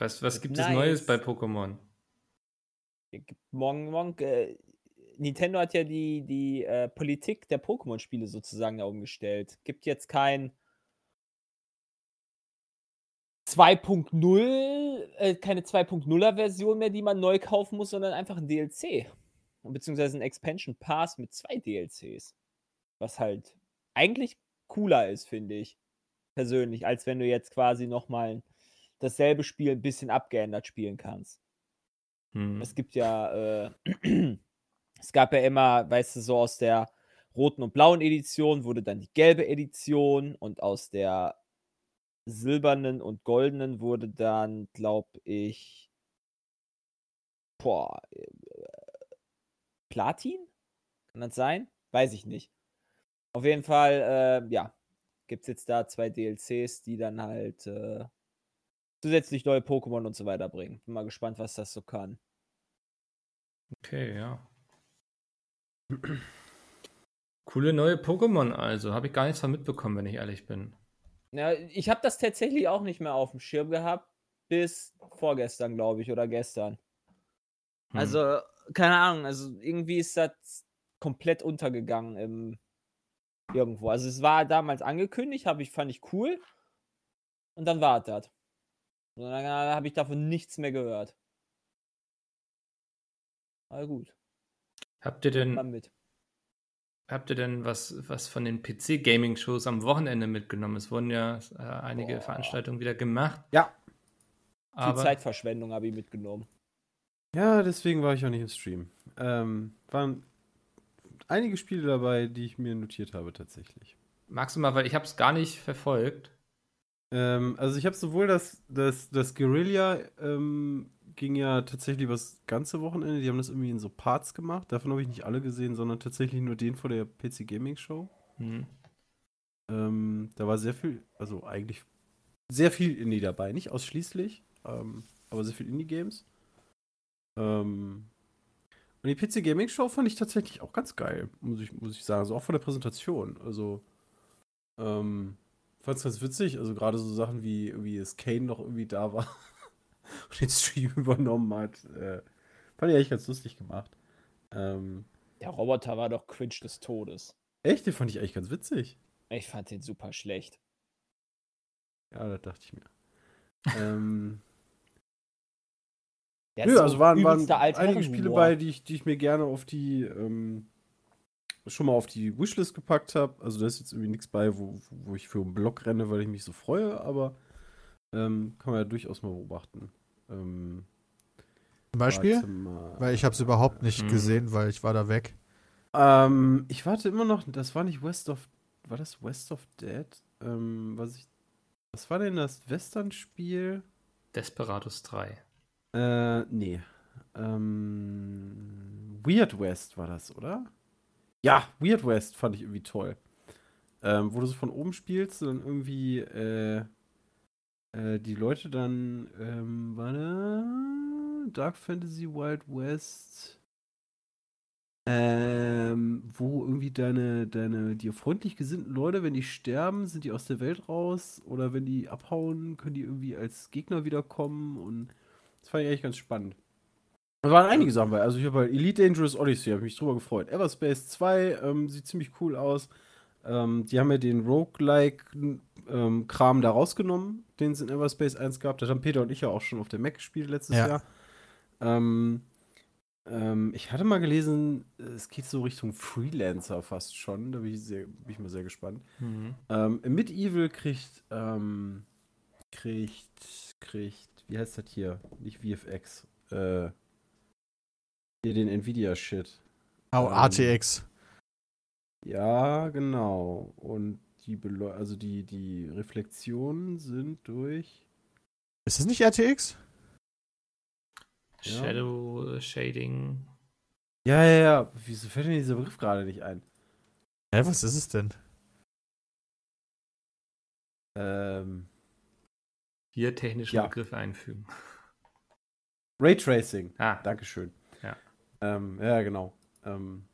Was, was gibt es Nice. Neues bei Pokémon? Morgen, morgen, äh, Nintendo hat ja die, die äh, Politik der Pokémon-Spiele sozusagen da umgestellt. Gibt jetzt kein 2.0, äh, keine 2.0er Version mehr, die man neu kaufen muss, sondern einfach ein DLC. Beziehungsweise ein Expansion Pass mit zwei DLCs. Was halt eigentlich cooler ist, finde ich. Persönlich, als wenn du jetzt quasi nochmal dasselbe Spiel ein bisschen abgeändert spielen kannst. Hm. Es gibt ja, äh, es gab ja immer, weißt du, so aus der roten und blauen Edition wurde dann die gelbe Edition und aus der silbernen und goldenen wurde dann, glaube ich, boah, äh, Platin? Kann das sein? Weiß ich nicht. Auf jeden Fall, äh, ja, gibt es jetzt da zwei DLCs, die dann halt äh, zusätzlich neue Pokémon und so weiter bringen. Bin mal gespannt, was das so kann. Okay, ja. Coole neue Pokémon also. Habe ich gar nichts von mitbekommen, wenn ich ehrlich bin. Ja, ich habe das tatsächlich auch nicht mehr auf dem Schirm gehabt, bis vorgestern, glaube ich, oder gestern. Hm. Also, keine Ahnung, also irgendwie ist das komplett untergegangen im irgendwo. Also es war damals angekündigt, hab ich, fand ich cool. Und dann war das. Und dann habe ich davon nichts mehr gehört. Aber gut, Habt ihr denn, mit. habt ihr denn was, was von den PC-Gaming-Shows am Wochenende mitgenommen? Es wurden ja äh, einige Boah. Veranstaltungen wieder gemacht. Ja. Viel Aber Zeitverschwendung habe ich mitgenommen. Ja, deswegen war ich auch nicht im Stream. Ähm, waren einige Spiele dabei, die ich mir notiert habe tatsächlich. magst du mal, weil ich habe es gar nicht verfolgt. Ähm, also ich habe sowohl das, das, das Guerilla ähm, ging ja tatsächlich übers ganze Wochenende. Die haben das irgendwie in so Parts gemacht. Davon habe ich nicht alle gesehen, sondern tatsächlich nur den vor der PC Gaming Show. Hm. Ähm, da war sehr viel, also eigentlich sehr viel Indie dabei. Nicht ausschließlich, ähm, aber sehr viel Indie-Games. Ähm, und die PC Gaming Show fand ich tatsächlich auch ganz geil, muss ich, muss ich sagen. Also auch von der Präsentation. Also, ähm, fand es ganz witzig. Also gerade so Sachen wie, wie es Kane noch irgendwie da war und den Stream übernommen hat. Äh, fand ich eigentlich ganz lustig gemacht. Ähm, Der Roboter war doch cringe des Todes. echt, den fand ich eigentlich ganz witzig. Ich fand den super schlecht. Ja, das dachte ich mir. ähm, Nö, also waren, waren einige. Spiele bei, die ich, die ich mir gerne auf die, ähm, schon mal auf die Wishlist gepackt habe. Also da ist jetzt irgendwie nichts bei, wo, wo ich für einen Blog renne, weil ich mich so freue, aber ähm, kann man ja durchaus mal beobachten. Ähm, Zum Beispiel? Weil ich habe es überhaupt nicht Hm. gesehen, weil ich war da weg. Ähm, ich warte immer noch, das war nicht West of, war das West of Dead? Ähm, was ich, was war denn das Western-Spiel? Desperados 3. Äh, nee. Ähm, Weird West war das, oder? Ja, Weird West fand ich irgendwie toll. Ähm, wo du so von oben spielst und irgendwie äh, äh, die Leute dann, ähm, warte, Dark Fantasy Wild West, ähm, wo irgendwie deine, deine dir freundlich gesinnten Leute, wenn die sterben, sind die aus der Welt raus oder wenn die abhauen, können die irgendwie als Gegner wiederkommen und das fand ich eigentlich ganz spannend. Da waren einige Sachen bei. Also ich habe halt Elite Dangerous Odyssey, habe mich drüber gefreut. Everspace 2 ähm, sieht ziemlich cool aus. Ähm, die haben ja den Roguelike-Kram da rausgenommen, den es in Everspace 1 gab. Das haben Peter und ich ja auch schon auf der Mac gespielt letztes Ja. Jahr. Ähm, ähm, ich hatte mal gelesen, es geht so Richtung Freelancer fast schon. Da bin ich, sehr, bin ich mal sehr gespannt. Mhm. Ähm, Medieval kriegt, ähm, kriegt, kriegt, wie heißt das hier? Nicht VFX. Äh, hier den Nvidia-Shit. Oh, Ähm, RTX. Ja, genau. Und die, Beleu also die, die Reflexionen sind durch. Ist das nicht RTX? Ja. Shadow Shading. Ja, ja, ja. Wieso fällt mir dieser Begriff gerade nicht ein? Hä, was ist es denn? Ähm, Hier technische Ja. Begriffe einfügen. Raytracing. Ah, Dankeschön. Ja. Ähm, ja, genau. Ähm,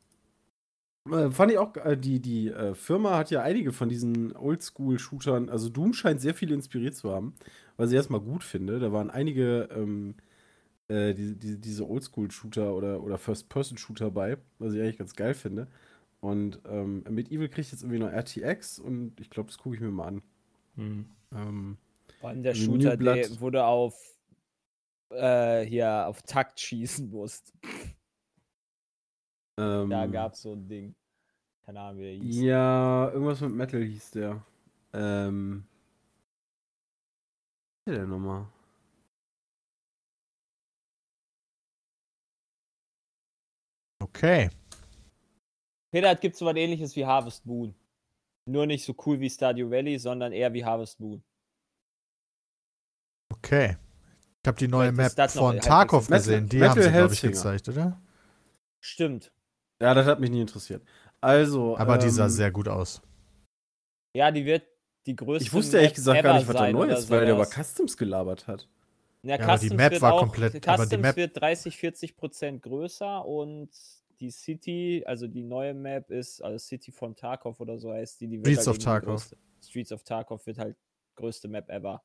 äh, fand ich auch, äh, die, die äh, Firma hat ja einige von diesen Oldschool-Shootern, also Doom scheint sehr viele inspiriert zu haben, was ich erstmal gut finde. Da waren einige ähm, äh, die, die, diese Oldschool-Shooter oder, oder First-Person-Shooter bei, was ich eigentlich ganz geil finde. Und ähm, mit Evil kriegt jetzt irgendwie noch RTX und ich glaube, das gucke ich mir mal an. hm. Ähm, Vor allem der Shooter, der, du auf äh, hier auf Takt schießen musst. Ähm, Da gab's so ein Ding. Keine Ahnung, wie der hieß. Ja, irgendwas mit Metal hieß der. Ähm. Was ist der nochmal? Okay. Peter, es gibt so was ähnliches wie Harvest Moon. Nur nicht so cool wie Stardew Valley, sondern eher wie Harvest Moon. Okay. Ich habe die neue Map von Tarkov Metal- gesehen. Die Metal haben sie, glaube ich, gezeigt, oder? Stimmt. Ja, das hat mich nie interessiert. Also. Aber die sah ähm, sehr gut aus. Ja, die wird die größte. Ich wusste ehrlich Map gesagt gar nicht, was da neu ist, weil der über. Customs gelabert hat. Ja, Ja, aber die Map war auch, komplett- Customs aber die Map- wird 30, 40 Prozent größer und die City, also die neue Map ist, also City von Tarkov oder so heißt die, die wird Streets halt of Tarkov. größte- Streets of Tarkov wird halt größte Map ever.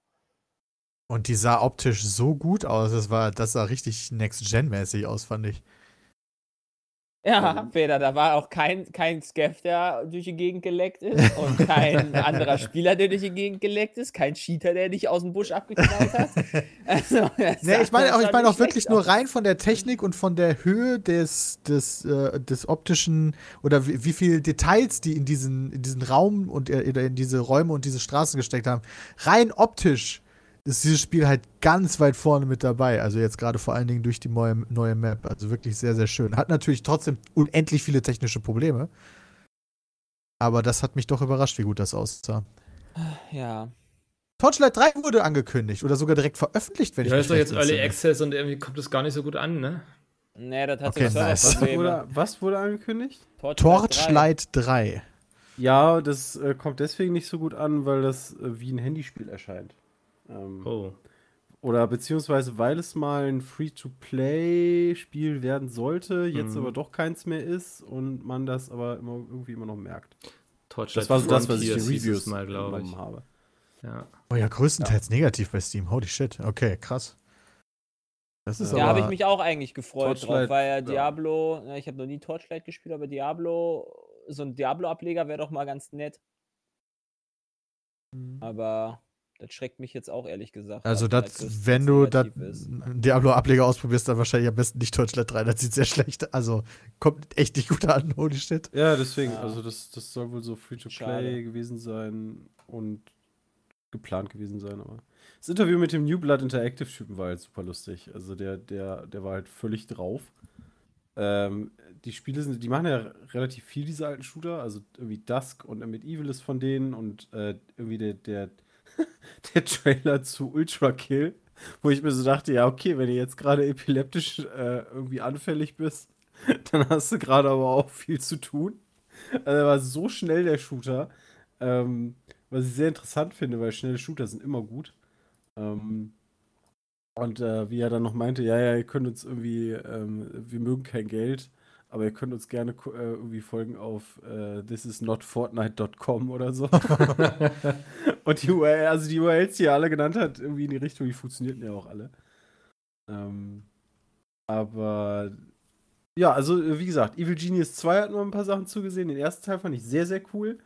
Und die sah optisch so gut aus. Das, war, das sah richtig Next-Gen-mäßig aus, fand ich. Ja, Ähm. Peter, da war auch kein, kein Scav, der durch die Gegend geleckt ist und kein anderer Spieler, der durch die Gegend geleckt ist, kein Cheater, der dich aus dem Busch abgeknallt hat. Also, Nee, ich meine auch, ich meine auch wirklich nur rein von der Technik und von der Höhe des, des, äh, des optischen oder wie, wie viel Details die in diesen, in diesen Raum und äh, oder in diese Räume und diese Straßen gesteckt haben. Rein optisch ist dieses Spiel halt ganz weit vorne mit dabei. Also jetzt gerade vor allen Dingen durch die neue, neue Map. Also wirklich sehr, sehr schön. Hat natürlich trotzdem unendlich viele technische Probleme. Aber das hat mich doch überrascht, wie gut das aussah. Ja. Torchlight 3 wurde angekündigt oder sogar direkt veröffentlicht, wenn Ja, ich ist doch jetzt Early. Access und irgendwie kommt das gar nicht so gut an, ne? Nee, das hat Okay, so nice. Was wurde, was wurde angekündigt? Torchlight 3. Ja, das äh, kommt deswegen nicht so gut an, weil das äh, wie ein Handyspiel erscheint. Ähm, Oh. Oder beziehungsweise weil es mal ein Free-to-Play-Spiel werden sollte, jetzt Mhm. aber doch keins mehr ist und man das aber immer, irgendwie immer noch merkt. Torchlight Das war so das, was ich in Reviews mal, glaube ich. genommen habe. Ja. Oh ja, größtenteils negativ bei Steam. Holy shit. Okay, krass. Das ist Ja, Ja, habe ich mich auch eigentlich gefreut drauf, Torchlight, weil ja ja. Diablo, ja, ich habe noch nie Torchlight gespielt, aber Diablo, so ein Diablo-Ableger wäre doch mal ganz nett. Aber das schreckt mich jetzt auch ehrlich gesagt. also, das, wenn du das. Diablo-Ableger ausprobierst, dann wahrscheinlich am besten nicht Torchlight 3. Das sieht sehr schlecht. Also, kommt echt nicht gut an. Holy shit. Ja, deswegen, Ja. also das, das soll wohl so Free-to-Play Schade. gewesen sein und geplant gewesen sein, aber. Das Interview mit dem New Blood Interactive-Typen war halt super lustig. Also der, der, der war halt völlig drauf. Ähm, die Spiele sind, die machen ja relativ viel, diese alten Shooter. Also irgendwie Dusk und mit Evil ist von denen und äh, irgendwie der, der, der Trailer zu Ultra Kill, wo ich mir so dachte, ja, okay, wenn du jetzt gerade epileptisch äh, irgendwie anfällig bist, dann hast du gerade aber auch viel zu tun. Also er war so schnell der Shooter, ähm, was ich sehr interessant finde, weil schnelle Shooter sind immer gut. Ähm, und äh, wie er dann noch meinte, ja, ja, ihr könnt uns irgendwie, ähm, wir mögen kein Geld, aber ihr könnt uns gerne äh, irgendwie folgen auf äh, thisisnotfortnite.com oder so. und die URL, also die URLs, die er alle genannt hat, irgendwie in die Richtung, die funktionierten ja auch alle. Ähm, Aber ja, also äh, wie gesagt, Evil Genius 2 hat noch ein paar Sachen zugesehen. Den ersten Teil fand ich sehr, sehr cool.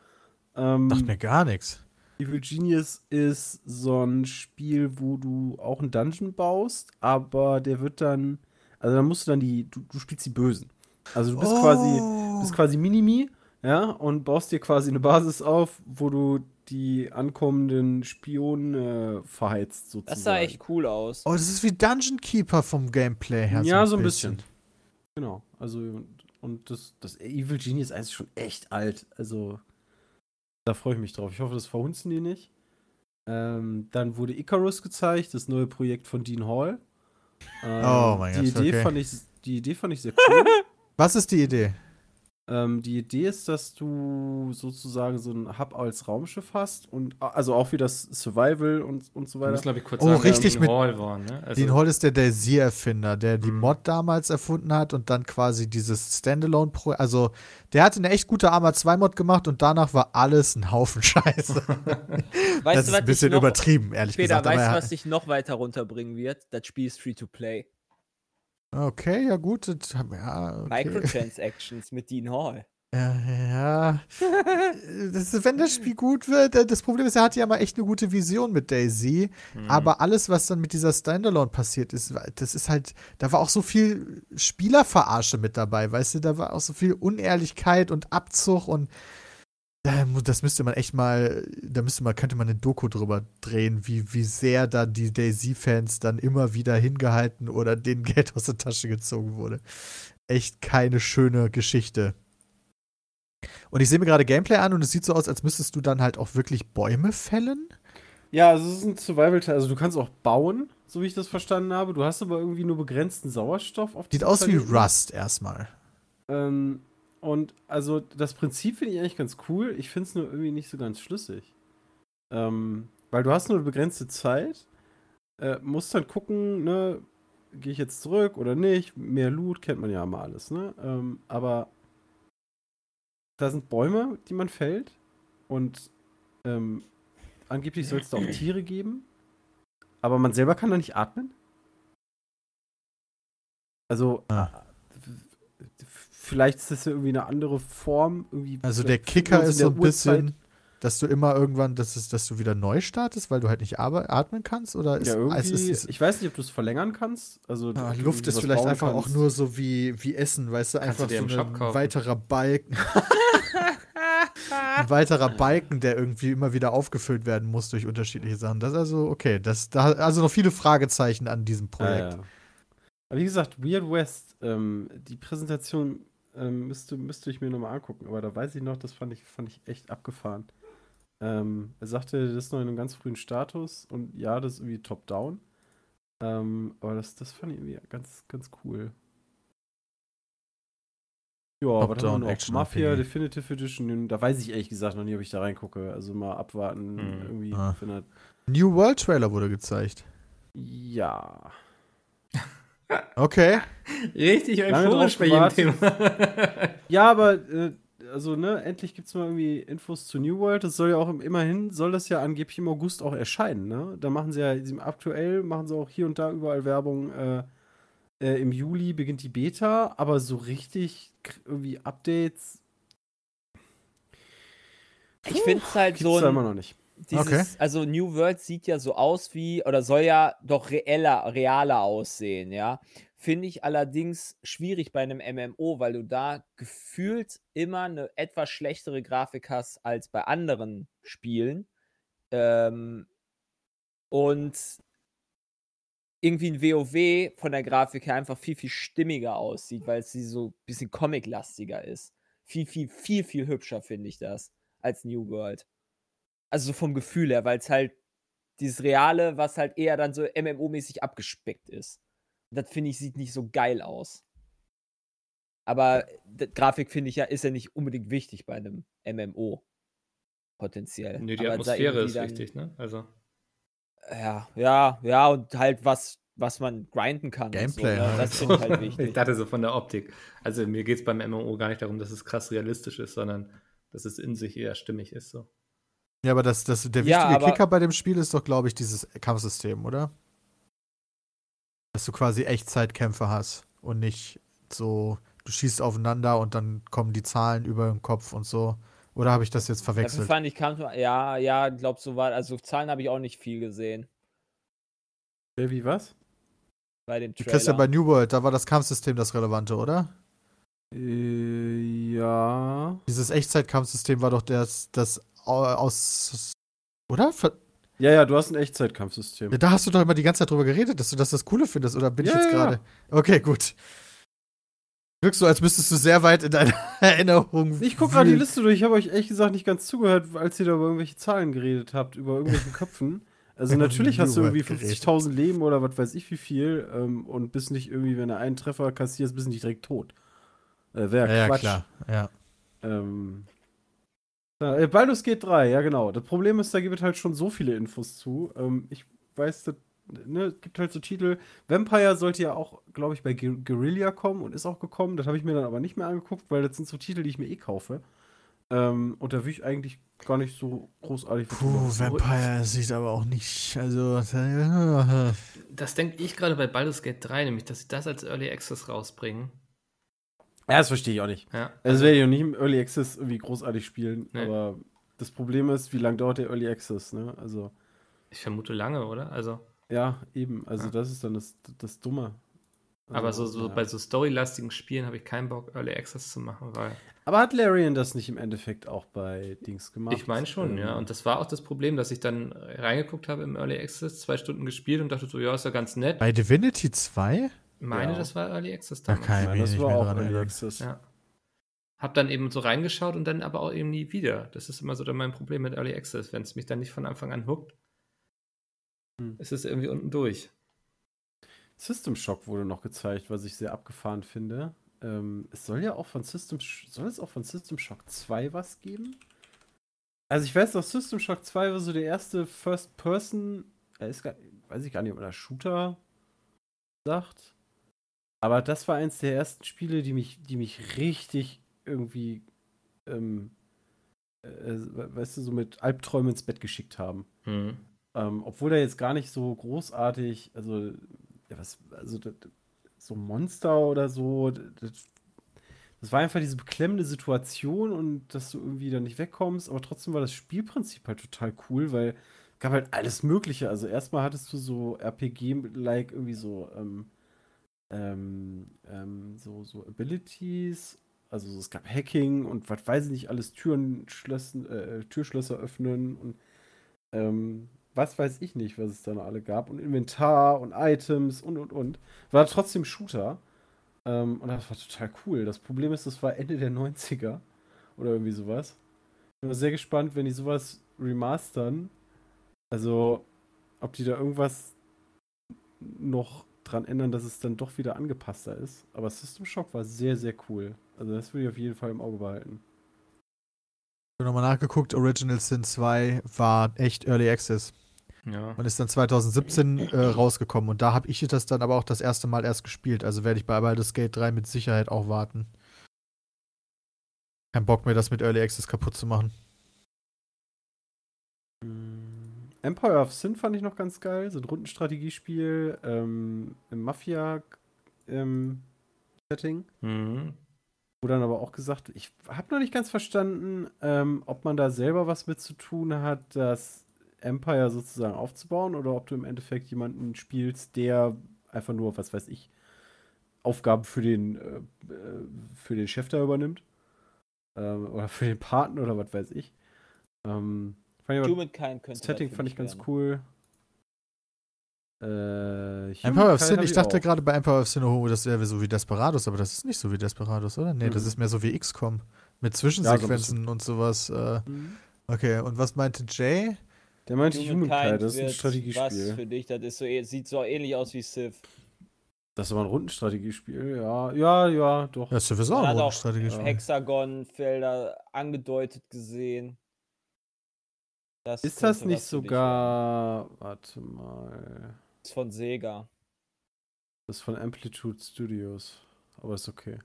Ähm, Sagt mir gar nichts. Evil Genius ist so ein Spiel, wo du auch einen Dungeon baust, aber der wird dann, also dann musst du dann die, du, du spielst die Bösen. Also du bist quasi, Oh. bist quasi Minimi, ja, und baust dir quasi eine Basis auf, wo du die ankommenden Spione äh, verheizt sozusagen. Das sah echt cool aus. Oh, das ist wie Dungeon Keeper vom Gameplay her. Ja, so ein bisschen. Genau. Also, und, und das, das Evil Genius 1 ist schon echt alt. Also, da freue ich mich drauf. Ich hoffe, das verhunzen die nicht. Ähm, dann wurde Icarus gezeigt, das neue Projekt von Dean Hall. Ähm, Oh mein die Gott, Idee okay. fand ich, die Idee fand ich sehr cool. Was ist die Idee? ähm, die Idee ist, dass du sozusagen so ein Hub als Raumschiff hast und also auch wie das Survival und, und so weiter. müssen, glaube ich, kurz Oh, sagen, richtig Dean mit- Hall war, ne? Also, Dean Hall ist der Daisy-Erfinder, der die Mhm. Mod damals erfunden hat und dann quasi dieses standalone pro Also, der hatte eine echt gute Arma 2 Mod gemacht und danach war alles ein Haufen Scheiße. Weißt das du, ist was ein bisschen übertrieben, ehrlich Peter, gesagt. weißt du, was dich noch weiter runterbringen wird? Das Spiel ist free to play. Okay, ja gut. das- Ja, okay. Microtransactions mit Dean Hall. Ja, ja. Das, ist- wenn das Spiel gut wird, äh, das Problem ist, er hatte ja mal echt eine gute Vision mit Daisy, Mhm. aber alles, was dann mit dieser Standalone passiert ist, das ist halt, da war auch so viel Spielerverarsche mit dabei, weißt du, da war auch so viel Unehrlichkeit und Abzug und das müsste man echt mal, da müsste man, könnte man eine Doku drüber drehen, wie, wie sehr da die Daisy-Fans dann immer wieder hingehalten oder denen Geld aus der Tasche gezogen wurde. Echt keine schöne Geschichte. Und ich sehe mir gerade Gameplay an und es sieht so aus, als müsstest du dann halt auch wirklich Bäume fällen. Ja, also es ist ein Survival-Teil. Also du kannst auch bauen, so wie ich das verstanden habe. Du hast aber irgendwie nur begrenzten Sauerstoff auf Sieht aus wie. Rust erstmal. Ähm, und also das Prinzip finde ich eigentlich ganz cool. Ich finde es nur irgendwie nicht so ganz schlüssig. Ähm, weil du hast nur eine begrenzte Zeit. Äh, musst dann gucken, ne, gehe ich jetzt zurück oder nicht. Mehr Loot kennt man ja immer alles, ne? Ähm, aber da sind Bäume, die man fällt. Und ähm, angeblich soll es da auch Tiere geben. Aber man selber kann da nicht atmen. Also, Ah. Vielleicht ist das ja irgendwie eine andere Form. Irgendwie Also der Kicker ist so ein Urzeit- bisschen, dass du immer irgendwann, dass, es, dass du wieder neu startest, weil du halt nicht atmen kannst? Oder ist, Ja, irgendwie, also ist, ist, ich weiß nicht, ob du es verlängern kannst. Also Ah, ob du Luft ist vielleicht einfach auch kannst. nur so wie, wie Essen, weißt du, Kannst du einfach dir so ein weiterer Balken. ein weiterer Balken, der irgendwie immer wieder aufgefüllt werden muss durch unterschiedliche Sachen. Das ist also, okay, das, da, also noch viele Fragezeichen an diesem Projekt. Ja, ja. Aber wie gesagt, Weird West, ähm, die Präsentation ähm, müsste, müsste ich mir nochmal angucken. Aber da weiß ich noch, das fand ich, fand ich echt abgefahren. Ähm, er sagte, das ist noch in einem ganz frühen Status und ja, das ist irgendwie top-down. Ähm, aber das, das fand ich irgendwie ganz, ganz cool. Ja, wir Top-down noch? Action Mafia RPG. Definitive Edition, da weiß ich ehrlich gesagt noch nie, ob ich da reingucke. Also mal abwarten, Hm. irgendwie. Ah. New World Trailer wurde gezeigt. ja. Okay. Richtig euphorisch bei jedem. Thema. Ja, aber äh, also ne, endlich gibt es mal irgendwie Infos zu New World. Das soll ja auch im, immerhin soll das ja angeblich im August auch erscheinen. Ne? Da machen sie ja sie- aktuell machen sie auch hier und da überall Werbung. Äh, äh, Im Juli beginnt die Beta, aber so richtig irgendwie Updates Ich finde es halt gibt's so ein, immer noch nicht. Dieses, Okay. Also New World sieht ja so aus wie, oder soll ja doch reeller, realer aussehen, ja. Finde ich allerdings schwierig bei einem MMO, weil du da gefühlt immer eine etwas schlechtere Grafik hast als bei anderen Spielen. Ähm, und irgendwie ein WoW von der Grafik her einfach viel, viel stimmiger aussieht, weil sie so ein bisschen comic-lastiger ist. Viel, viel, viel, viel hübscher finde ich das als New World. Also so vom Gefühl her, weil es halt dieses Reale, was halt eher dann so MMO-mäßig abgespeckt ist. Das finde ich, sieht nicht so geil aus. Aber Grafik finde ich ja, ist ja nicht unbedingt wichtig bei einem MMO. Potenziell. Nee, die Aber Atmosphäre ist dann- wichtig, ne? Also. Ja, ja, ja, und halt was, was man grinden kann. Gameplay und so, ne? halt. Das finde ich halt Ich wichtig. dachte so von der Optik. Also mir geht es beim MMO gar nicht darum, dass es krass realistisch ist, sondern dass es in sich eher stimmig ist. So. Ja, aber das, das, der Ja, wichtige aber- Kicker bei dem Spiel ist doch, glaube ich, dieses Kampfsystem, oder? Dass du quasi Echtzeitkämpfe hast. und nicht so, du schießt aufeinander und dann kommen die Zahlen über den Kopf und so. Oder habe ich das jetzt Dafür verwechselt? fand ich, kam, ja, ja, glaub so war, also Zahlen habe ich auch nicht viel gesehen Wer wie was? bei dem Du Trailer. kriegst ja bei New World, da war das Kampfsystem das Relevante, oder? Äh, ja. Dieses Echtzeitkampfsystem war doch das, das aus. Oder? Ver Ja, ja, du hast ein Echtzeitkampfsystem. da hast du doch immer die ganze Zeit drüber geredet, dass du das das Coole findest, oder bin ich Ja, jetzt ja, ja. gerade? Okay, gut. Wirkst so, als müsstest du sehr weit in deiner Erinnerung. Ich gucke gerade die. Liste durch. Ich habe euch ehrlich gesagt nicht ganz zugehört, als ihr da über irgendwelche Zahlen geredet habt, über irgendwelchen Köpfen. Also natürlich hast du irgendwie geredet. 50.000 Leben oder was weiß ich wie viel ähm, und bist nicht irgendwie, wenn du einen Treffer kassierst, bist du nicht direkt tot. Äh, Wäre Ja, ja, Quatsch. klar. Ja. Ähm, ja, äh, Baldur's Gate 3, ja genau. Das Problem ist, da gibt es halt schon so viele Infos zu. Ähm, ich weiß, das ne, es gibt halt so Titel. Vampire sollte ja auch, glaube ich, bei Gu- Guerilla kommen und ist auch gekommen. Das habe ich mir dann aber nicht mehr angeguckt, weil das sind so Titel, die ich mir eh kaufe. Ähm, und da will ich eigentlich gar nicht so großartig Puh. Vampire sieht aber auch nicht. Also. Das denke ich gerade bei Baldur's Gate 3, nämlich, dass sie das als Early Access rausbringen. Ja, das verstehe ich auch nicht. Ja. Also werde ich auch nicht im Early Access irgendwie großartig spielen, Nee. aber das Problem ist, wie lange dauert der Early Access, ne? Also, Ich vermute lange, oder? Also, ja, eben. Also Ja. das ist dann das, das Dumme. aber so, Also, so ja. bei so storylastigen Spielen habe ich keinen Bock, Early Access zu machen, weil Aber hat Larian das nicht im Endeffekt auch bei Dings gemacht? ich meine schon, Ähm, ja. Und das war auch das Problem, dass ich dann reingeguckt habe im Early Access, zwei Stunden gespielt und dachte so, ja, ist ja ganz nett. Bei Divinity 2? Meine, Ja. das war Early Access Da damals. Ja, mich das war auch Early erinnern. Access. Ja. Hab dann eben so reingeschaut und dann aber auch eben nie wieder. Das ist immer so dann mein Problem mit Early Access. Wenn es mich dann nicht von Anfang an hookt, Hm. ist es irgendwie unten durch. System Shock wurde noch gezeigt, was ich sehr abgefahren finde. Ähm, es soll ja auch von System Sh- soll es auch von System Shock 2 was geben? Also ich weiß noch, System Shock 2 war so der erste First Person, äh, ist gar, weiß ich gar nicht, ob man das Shooter sagt. Aber das war eins der ersten Spiele, die mich, die mich richtig irgendwie, ähm, äh, weißt du, so mit Albträumen ins Bett geschickt haben. Hm. Ähm, obwohl er jetzt gar nicht so großartig, also, ja, was, also das, so Monster oder so, das, das war einfach diese beklemmende Situation und dass du irgendwie da nicht wegkommst, aber trotzdem war das Spielprinzip halt total cool, weil es gab halt alles Mögliche. Also erstmal hattest du so RPG-like irgendwie so, ähm, ähm, ähm, so, so Abilities, also so, es gab Hacking und was weiß ich nicht, alles Türen, Schlössen, äh, Türschlösser öffnen und ähm, was weiß ich nicht, was es da noch alle gab. Und Inventar und Items und und und. War trotzdem Shooter. Ähm, und das war total cool. Das Problem ist, das war Ende der 90er oder irgendwie sowas. Ich bin sehr gespannt, wenn die sowas remastern. Also, ob die da irgendwas noch dran ändern, dass es dann doch wieder angepasster ist. Aber System Shock war sehr, sehr cool. Also, das würde ich auf jeden Fall im Auge behalten. Ich habe nochmal nachgeguckt, Original Sin 2 war echt Early Access Ja. und ist dann 2017 äh, rausgekommen. Und da habe ich das dann aber auch das erste Mal erst gespielt. Also werde ich bei Baldur's Gate 3 mit Sicherheit auch warten. Kein Bock mehr, das mit Early Access kaputt zu machen. Mm, Empire of Sin fand ich noch ganz geil. So ein Rundenstrategiespiel ähm, im Mafia-Setting. Mhm. Wo dann aber auch gesagt, ich habe noch nicht ganz verstanden, ähm, ob man da selber was mit zu tun hat, das Empire sozusagen aufzubauen oder ob du im Endeffekt jemanden spielst, der einfach nur, was weiß ich, Aufgaben für den, äh, äh, für den Chef da übernimmt. Ähm, oder für den Paten oder was weiß ich. Ähm, Humankind könnte das Setting fand ich ganz werden. cool. Äh, Empire of Sin, ich dachte auch. gerade bei Empire of Sin, oh, das wäre so wie Desperados, aber das ist nicht so wie Desperados, oder? Nee, das Mhm. ist mehr so wie XCOM. Mit Zwischensequenzen und sowas. Äh, Mhm. okay, und was meinte Jay? Der meinte Humankind, das ist ein wird Was Strategiespiel. für dich, das ist so, eh- sieht so ähnlich aus wie Civ. Das ist aber ein Rundenstrategiespiel, ja. Ja, ja, doch. Das ist sowieso Man ein hat auch Strategiespiel. Hexagonfelder angedeutet gesehen. Das Ist das nicht sogar. Warte mal. Das ist von Sega. Das ist von Amplitude Studios. Aber ist okay.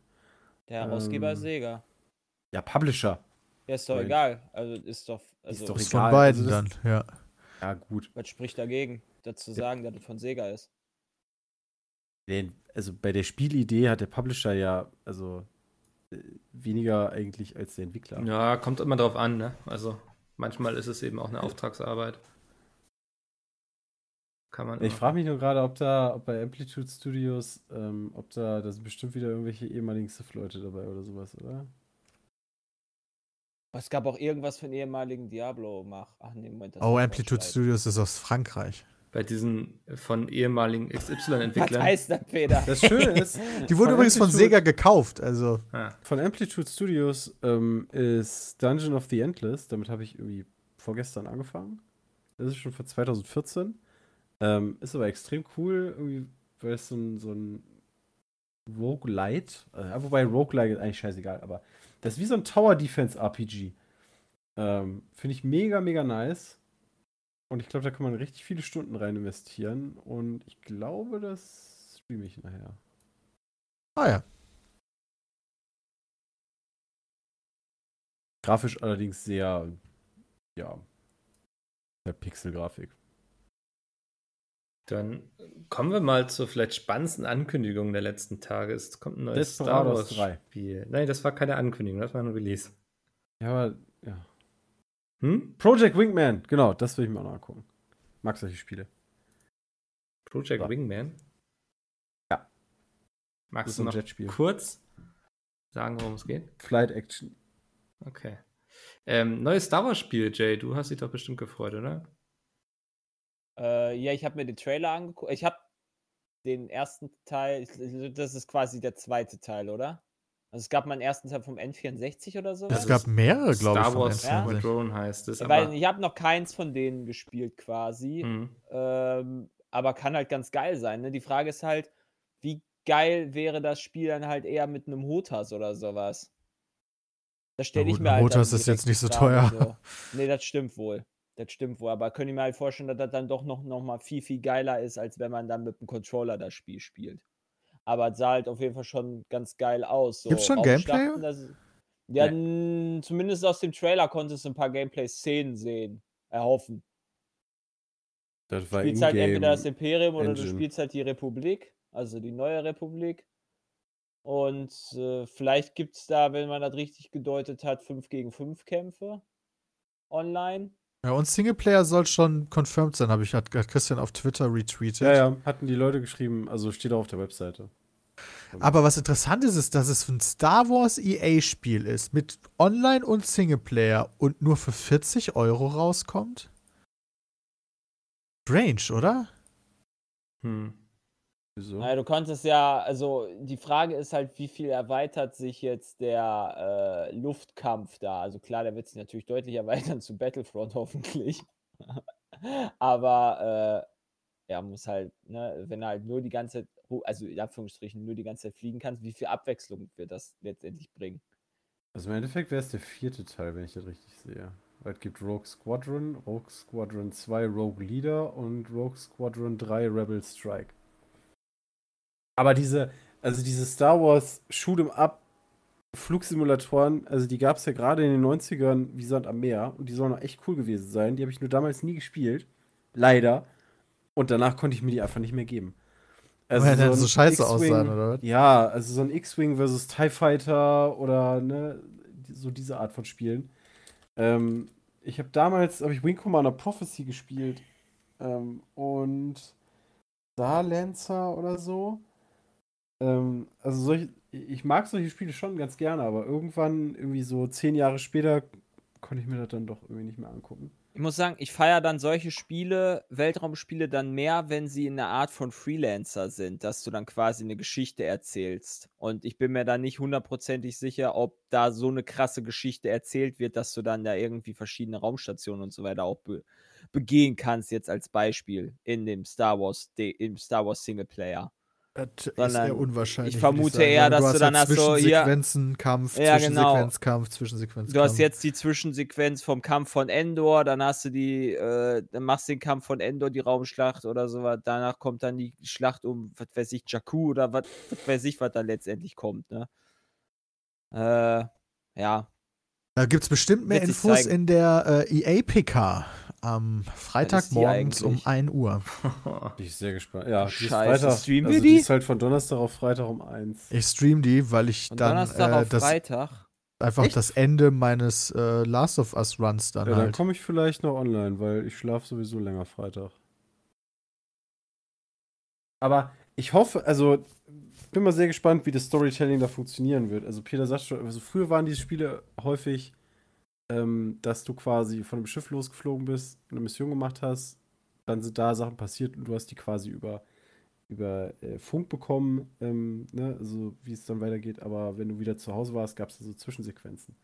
Der Herausgeber ist Ähm, Sega. Ja, Publisher. Ja, ist doch Nein. egal. Also ist doch. Also, doch ist egal, von beiden also dann, ja. Ja, gut. was spricht dagegen, dazu sagen, dass das von Sega ist? Den, also bei der Spielidee hat der Publisher ja, also äh, weniger eigentlich als der Entwickler. Ja, kommt immer drauf an, ne? Also manchmal ist es eben auch eine Auftragsarbeit. Kann man. Ich frage mich nur gerade, ob da, ob bei Amplitude Studios, ähm, ob da, da sind bestimmt wieder irgendwelche ehemaligen Sith-Leute dabei oder sowas, oder? Es gab auch irgendwas von ehemaligen Diablo-Mach. Ach nee, Moment. das Oh, Amplitude. Studios ist aus Frankreich. Bei diesen von ehemaligen Was XY-Entwicklern. heißt das, Peter? Das Schöne ist, Die wurde übrigens von Amplitude- Sega gekauft, also. Ah, Von Amplitude Studios ähm, ist Dungeon of the Endless. Damit habe ich irgendwie vorgestern angefangen. Das ist schon von 2014. Ähm, ist aber extrem cool, irgendwie, weil es so ein, so ein Roguelite, äh, wobei Roguelite ist eigentlich scheißegal, aber das ist wie so ein Tower Defense RPG. Ähm, Finde ich mega, mega nice. Und ich glaube, da kann man richtig viele Stunden rein investieren. Und ich glaube, das streame ich nachher. Ah ja. Grafisch allerdings sehr, ja, sehr Pixel-Grafik. dann kommen wir mal zur vielleicht spannendsten Ankündigung der letzten Tage. Es kommt ein neues Star Desperados Wars 3. Spiel. Nein, das war keine Ankündigung, das war ein Release. Ja, aber, ja. Hm? Project Wingman, genau, das will ich mir auch noch angucken. Mag solche Spiele. Project Ja. Wingman? Ja. Magst du ein noch Jetspiel. kurz sagen, worum es geht? Flight Action. Okay. Ähm, neues Star Wars Spiel, Jay. Du hast dich doch bestimmt gefreut, oder? Äh, ja, ich habe mir den Trailer angeguckt. Ich habe den ersten Teil, das ist quasi der zweite Teil, oder? Also es gab mal einen ersten Teil vom N64 oder so. Es gab mehrere, glaube ich, Star von Wars Ja. N64. Drone heißt es. weiß, ich habe noch keins von denen gespielt quasi. Hm. Ähm, aber kann halt ganz geil sein. Ne? Die Frage ist halt, wie geil wäre das Spiel dann halt eher mit einem Hotas oder sowas? Das stelle ich mir halt. Hotas ist jetzt nicht so teuer. So. Nee, das stimmt wohl. Das stimmt wohl. Aber könnte ich mir halt vorstellen, dass das dann doch noch, noch mal viel, viel geiler ist, als wenn man dann mit dem Controller das Spiel spielt. Aber es sah halt auf jeden Fall schon ganz geil aus. So Gibt's schon Gameplay? Das- Ja, n- zumindest aus dem Trailer konntest du ein paar Gameplay-Szenen sehen, erhoffen. Das Du war spielst halt entweder das. Imperium oder du Engine. spielst halt die Republik, also die neue Republik. Und äh, vielleicht gibt es da, wenn man das richtig gedeutet hat, 5 gegen 5 Kämpfe online. Ja, und Singleplayer soll schon confirmed sein, habe ich hat hat Christian auf Twitter retweetet. Ja, ja, hatten die Leute geschrieben, also steht auch auf der Webseite. Aber was interessant ist, ist, dass es ein Star Wars EA-Spiel ist, mit Online und Singleplayer und nur für 40 Euro rauskommt? Strange, oder? Hm. Wieso? Naja, du konntest ja, also die Frage ist halt, wie viel erweitert sich jetzt der äh, Luftkampf da? Also klar, der wird sich natürlich deutlich erweitern zu Battlefront hoffentlich. Aber äh, ja, muss halt, ne, wenn du halt nur die ganze also in Anführungsstrichen nur die ganze Zeit fliegen kannst, wie viel Abwechslung wird das letztendlich bringen? Also im Endeffekt wäre es der vierte Teil, wenn ich das richtig sehe. Weil es gibt Rogue Squadron, Rogue Squadron 2 Rogue Leader und Rogue Squadron 3 Rebel Strike. Aber diese, also diese Star Wars Shoot'em Up Flugsimulatoren, also die gab es ja gerade in den 90ern wie Sand am Meer und die sollen auch echt cool gewesen sein. Die habe ich nur damals nie gespielt. Leider. Und danach konnte ich mir die einfach nicht mehr geben. Also Weil dann ein so scheiße aussahen, oder was? Ja, also so ein X-Wing versus TIE Fighter oder ne, so diese Art von Spielen. Ähm, ich habe damals, habe ich Wing Commander Prophecy gespielt ähm, und Star Lancer oder so. Ähm, also solche, ich mag solche Spiele schon ganz gerne, aber irgendwann, irgendwie so zehn Jahre später, konnte ich mir das dann doch irgendwie nicht mehr angucken. Ich muss sagen, ich feiere dann solche Spiele, Weltraumspiele dann mehr, wenn sie in einer Art von Freelancer sind, dass du dann quasi eine Geschichte erzählst. Und ich bin mir da nicht hundertprozentig sicher, ob da so eine krasse Geschichte erzählt wird, dass du dann da irgendwie verschiedene Raumstationen und so weiter auch be begehen kannst, jetzt als Beispiel in dem Star Wars, im Star Wars Singleplayer. Das ist Sondern eher unwahrscheinlich. ich vermute sagen, eher, dass hast du dann halt hast so hier- Zwischensequenzen, Kampf, Ja, genau. Zwischensequenzkampf, Zwischensequenzkampf. Du hast jetzt die Zwischensequenz vom Kampf von Endor, dann hast du die, äh, dann machst du den Kampf von Endor, die Raumschlacht oder sowas. Danach kommt dann die Schlacht um, was weiß ich, Jakku oder was, was weiß ich, was da letztendlich kommt, ne? Äh, ja. Da gibt es bestimmt mehr Infos zeigen. in der äh, EA-PK. Am Freitagmorgens um eigentlich? 1 Uhr. Bin ich sehr gespannt. Ja, die ist Scheiße, Freitag, streamen also wir die die? ist halt von Donnerstag auf Freitag um 1. Ich stream die, weil ich Von dann Donnerstag äh, auf das Freitag. einfach Echt? das Ende meines äh, Last of Us Runs dann Ja, dann halt. komme ich vielleicht noch online, weil ich schlafe sowieso länger Freitag. Aber ich hoffe, also bin mal sehr gespannt, wie das Storytelling da funktionieren wird. Also Peter sagt schon, also früher waren diese Spiele häufig, ähm, dass du quasi von einem Schiff losgeflogen bist, eine Mission gemacht hast, dann sind da Sachen passiert und du hast die quasi über, über äh, Funk bekommen, ähm, ne? also wie es dann weitergeht. Aber wenn du wieder zu Hause warst, gab es da so Zwischensequenzen.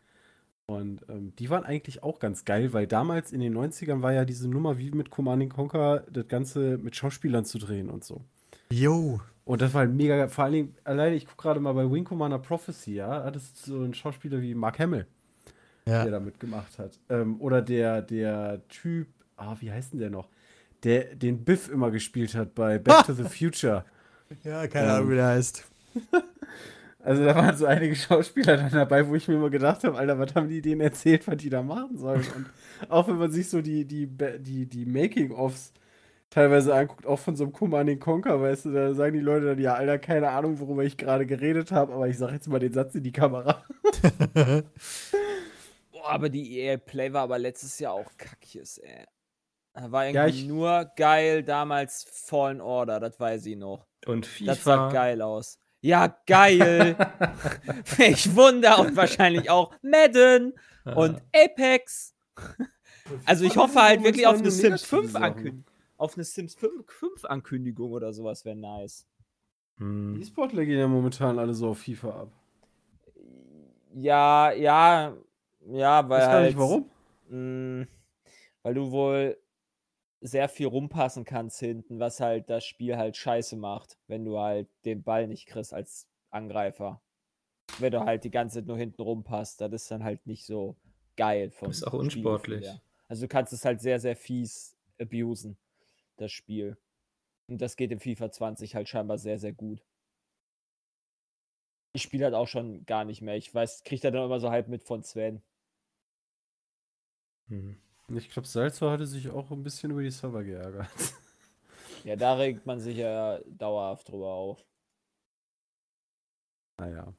Und ähm, die waren eigentlich auch ganz geil, weil damals in den 90ern war ja diese Nummer wie mit Command Conquer, das Ganze mit Schauspielern zu drehen und so. Jo. Und das war halt mega geil. Vor allen Dingen, alleine, ich gucke gerade mal bei Wing Commander Prophecy, ja, hat es so ein Schauspieler wie Mark Hamill, der Ja. da mitgemacht hat. Ähm, oder der, der Typ, ah, wie heißt denn der noch? Der den Biff immer gespielt hat bei Back to the Future. ja, keine Ähm, Ahnung, wie der heißt. Also da waren so einige Schauspieler dann dabei, wo ich mir immer gedacht habe, Alter, was haben die denen erzählt, was die da machen sollen? Und auch wenn man sich so die, die, die, die Making-ofs teilweise anguckt, auch von so einem Command Conquer, weißt du, da sagen die Leute dann, ja, Alter, keine Ahnung, worüber ich gerade geredet habe, aber ich sag jetzt mal den Satz in die Kamera. Aber die EA Play war aber letztes Jahr auch kackjes, ey. Da war Ja, irgendwie ich- nur geil damals Fallen Order, das weiß ich noch. Und FIFA. Das sah geil aus. Ja, geil. ich Wunder und wahrscheinlich auch Madden und Apex. Also ich hoffe halt wirklich auf eine Sims 5 Ankündigung. Auf eine Sims 5, 5 Ankündigung oder sowas wäre nice. Die Hm. E-Sportler gehen ja momentan alle so auf FIFA ab. Ja, ja, ja, weil Weiß gar halt, nicht warum. mh, weil du wohl sehr viel rumpassen kannst hinten, was halt das Spiel halt scheiße macht, wenn du halt den Ball nicht kriegst als Angreifer. Wenn du halt die ganze Zeit nur hinten rumpasst, das ist dann halt nicht so geil. Vom Ist auch unsportlich. her. Also du kannst es halt sehr, sehr fies abusen, das Spiel. Und das geht im FIFA 20 halt scheinbar sehr, sehr gut. Ich spiele halt auch schon gar nicht mehr. Ich weiß, krieg da dann immer so halb mit von Sven. Hm. Ich glaube, Salzor hatte sich auch ein bisschen über die Server geärgert. Ja, da regt man sich ja dauerhaft drüber auf. Naja.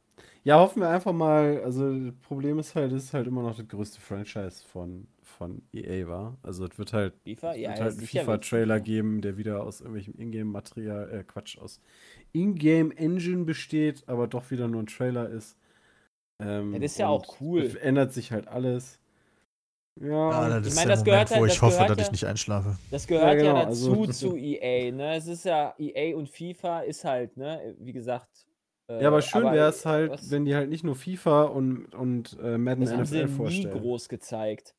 Ja, hoffen wir einfach mal. Also, das Problem ist halt, es ist halt immer noch das größte Franchise von, von EA, war. Also, es wird halt, FIFA? Ja, wird halt einen FIFA-Trailer geben, der wieder aus irgendwelchem Ingame-Material, äh, Quatsch, aus Ingame-Engine besteht, aber doch wieder nur ein Trailer ist. Ähm, Ja, das ist ja auch cool. Es ändert sich halt alles. Ja, Ah, das Ich ist mein, der das Moment, gehört halt- wo das ich hoffe, dass ich ja- nicht einschlafe. Das gehört ja, genau, dazu also- zu EA, ne? Es ist ja EA und FIFA ist halt, ne, wie gesagt. äh, ja, aber schön wäre es halt, was- wenn die halt nicht nur FIFA und, und äh, Madden das haben sie NFL nie vorstellen. groß gezeigt.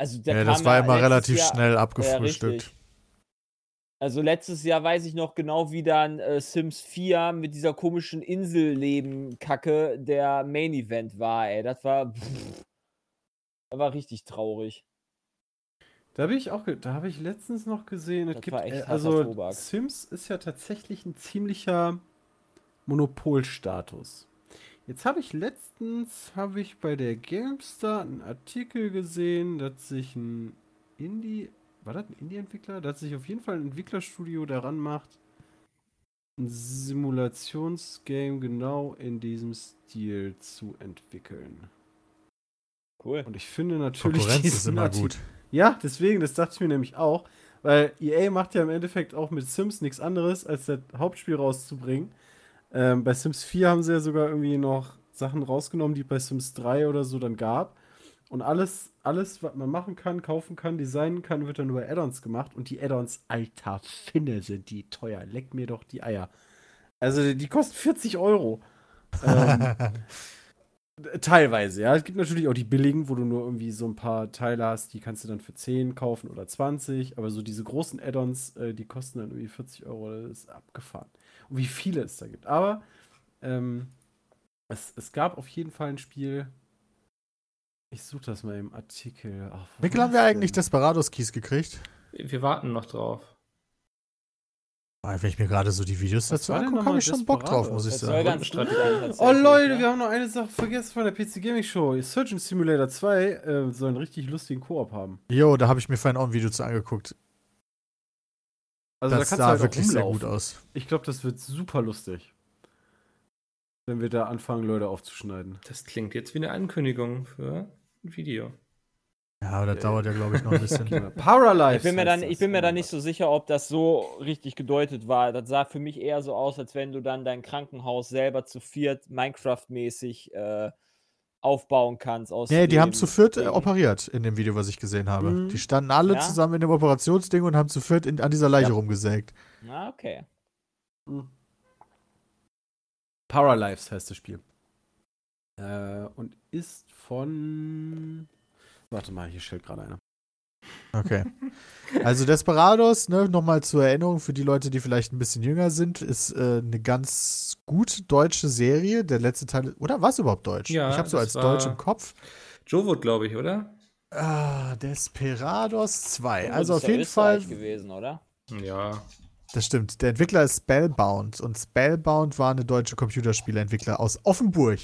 Also da Ja, das war ja immer relativ Jahr, schnell Ja, abgefrühstückt. Also letztes Jahr weiß ich noch genau, wie dann äh, Sims 4 mit dieser komischen Inselleben-Kacke der Main Event war, ey. Das war. Pff, das war richtig traurig. Da habe ich auch, da habe ich letztens noch gesehen, es Das gibt, war echt äh, also Tobak. Sims ist ja tatsächlich ein ziemlicher Monopolstatus. Jetzt habe ich letztens, habe ich bei der GameStar einen Artikel gesehen, dass sich ein Indie, war das ein Indie-Entwickler? Dass sich auf jeden Fall ein Entwicklerstudio daran macht, ein Simulationsgame genau in diesem Stil zu entwickeln. Cool. Und ich finde natürlich Konkurrenz ist immer Artikel- gut. ja, deswegen, das dachte ich mir nämlich auch. Weil EA macht ja im Endeffekt auch mit Sims nichts anderes, als das Hauptspiel rauszubringen. Ähm, bei Sims 4 haben sie ja sogar irgendwie noch Sachen rausgenommen, die es bei Sims 3 oder so dann gab. Und alles, alles, was man machen kann, kaufen kann, designen kann, wird dann über Add-ons gemacht. Und die Add-ons, alter Finne, sind die teuer. Leck mir doch die Eier. Also, die kosten 40 Euro. ähm, Teilweise, ja. Es gibt natürlich auch die billigen, wo du nur irgendwie so ein paar Teile hast, die kannst du dann für 10 kaufen oder 20. Aber so diese großen Add-ons, äh, die kosten dann irgendwie 40 Euro. Das ist abgefahren. Und wie viele es da gibt. Aber ähm, es, es gab auf jeden Fall ein Spiel. Ich suche das mal im Artikel. Ach, wo Mikkel, haben wir eigentlich? Desperados Keys gekriegt? Wir warten noch drauf. Aber Wenn ich mir gerade so die Videos dazu angucke, habe ich schon Bock drauf, muss ich sagen. Oh Leute, wir haben noch eine Sache vergessen von der PC Gaming Show. Surgeon Simulator 2 äh, soll einen richtig lustigen Koop haben. Jo, da habe ich mir vorhin auch ein Video zu angeguckt. Also das da sah halt wirklich sehr gut aus. Ich glaube, das wird super lustig. Wenn wir da anfangen, Leute aufzuschneiden. Das klingt jetzt wie eine Ankündigung für ein Video. Ja, aber das Äh. dauert ja, glaube ich, noch ein bisschen. Paralife. Ich bin mir, dann, ich bin mir da nicht so sicher, ob das so richtig gedeutet war. Das sah für mich eher so aus, als wenn du dann dein Krankenhaus selber zu viert Minecraft-mäßig äh, aufbauen kannst. Aus Nee, die haben zu viert äh, Ding. operiert in dem Video, was ich gesehen habe. Mhm. Die standen alle Ja? zusammen in dem Operationsding und haben zu viert in, an dieser Leiche Ja. rumgesägt. Ah, okay. Paralives heißt das Spiel. Äh, und ist von. Warte mal, hier stellt gerade einer. Okay. Also Desperados, ne, nochmal zur Erinnerung für die Leute, die vielleicht ein bisschen jünger sind, ist äh, eine ganz gut deutsche Serie. Der letzte Teil, oder war es überhaupt deutsch? Ja, ich habe so als Deutsch im Kopf. Jowood, glaube ich, oder? Ah, Desperados 2. Das Also ist auf ja jeden Fall, Österreich gewesen, oder? Ja. das stimmt. Der Entwickler ist Spellbound und Spellbound war eine deutsche Computerspieleentwickler aus Offenburg.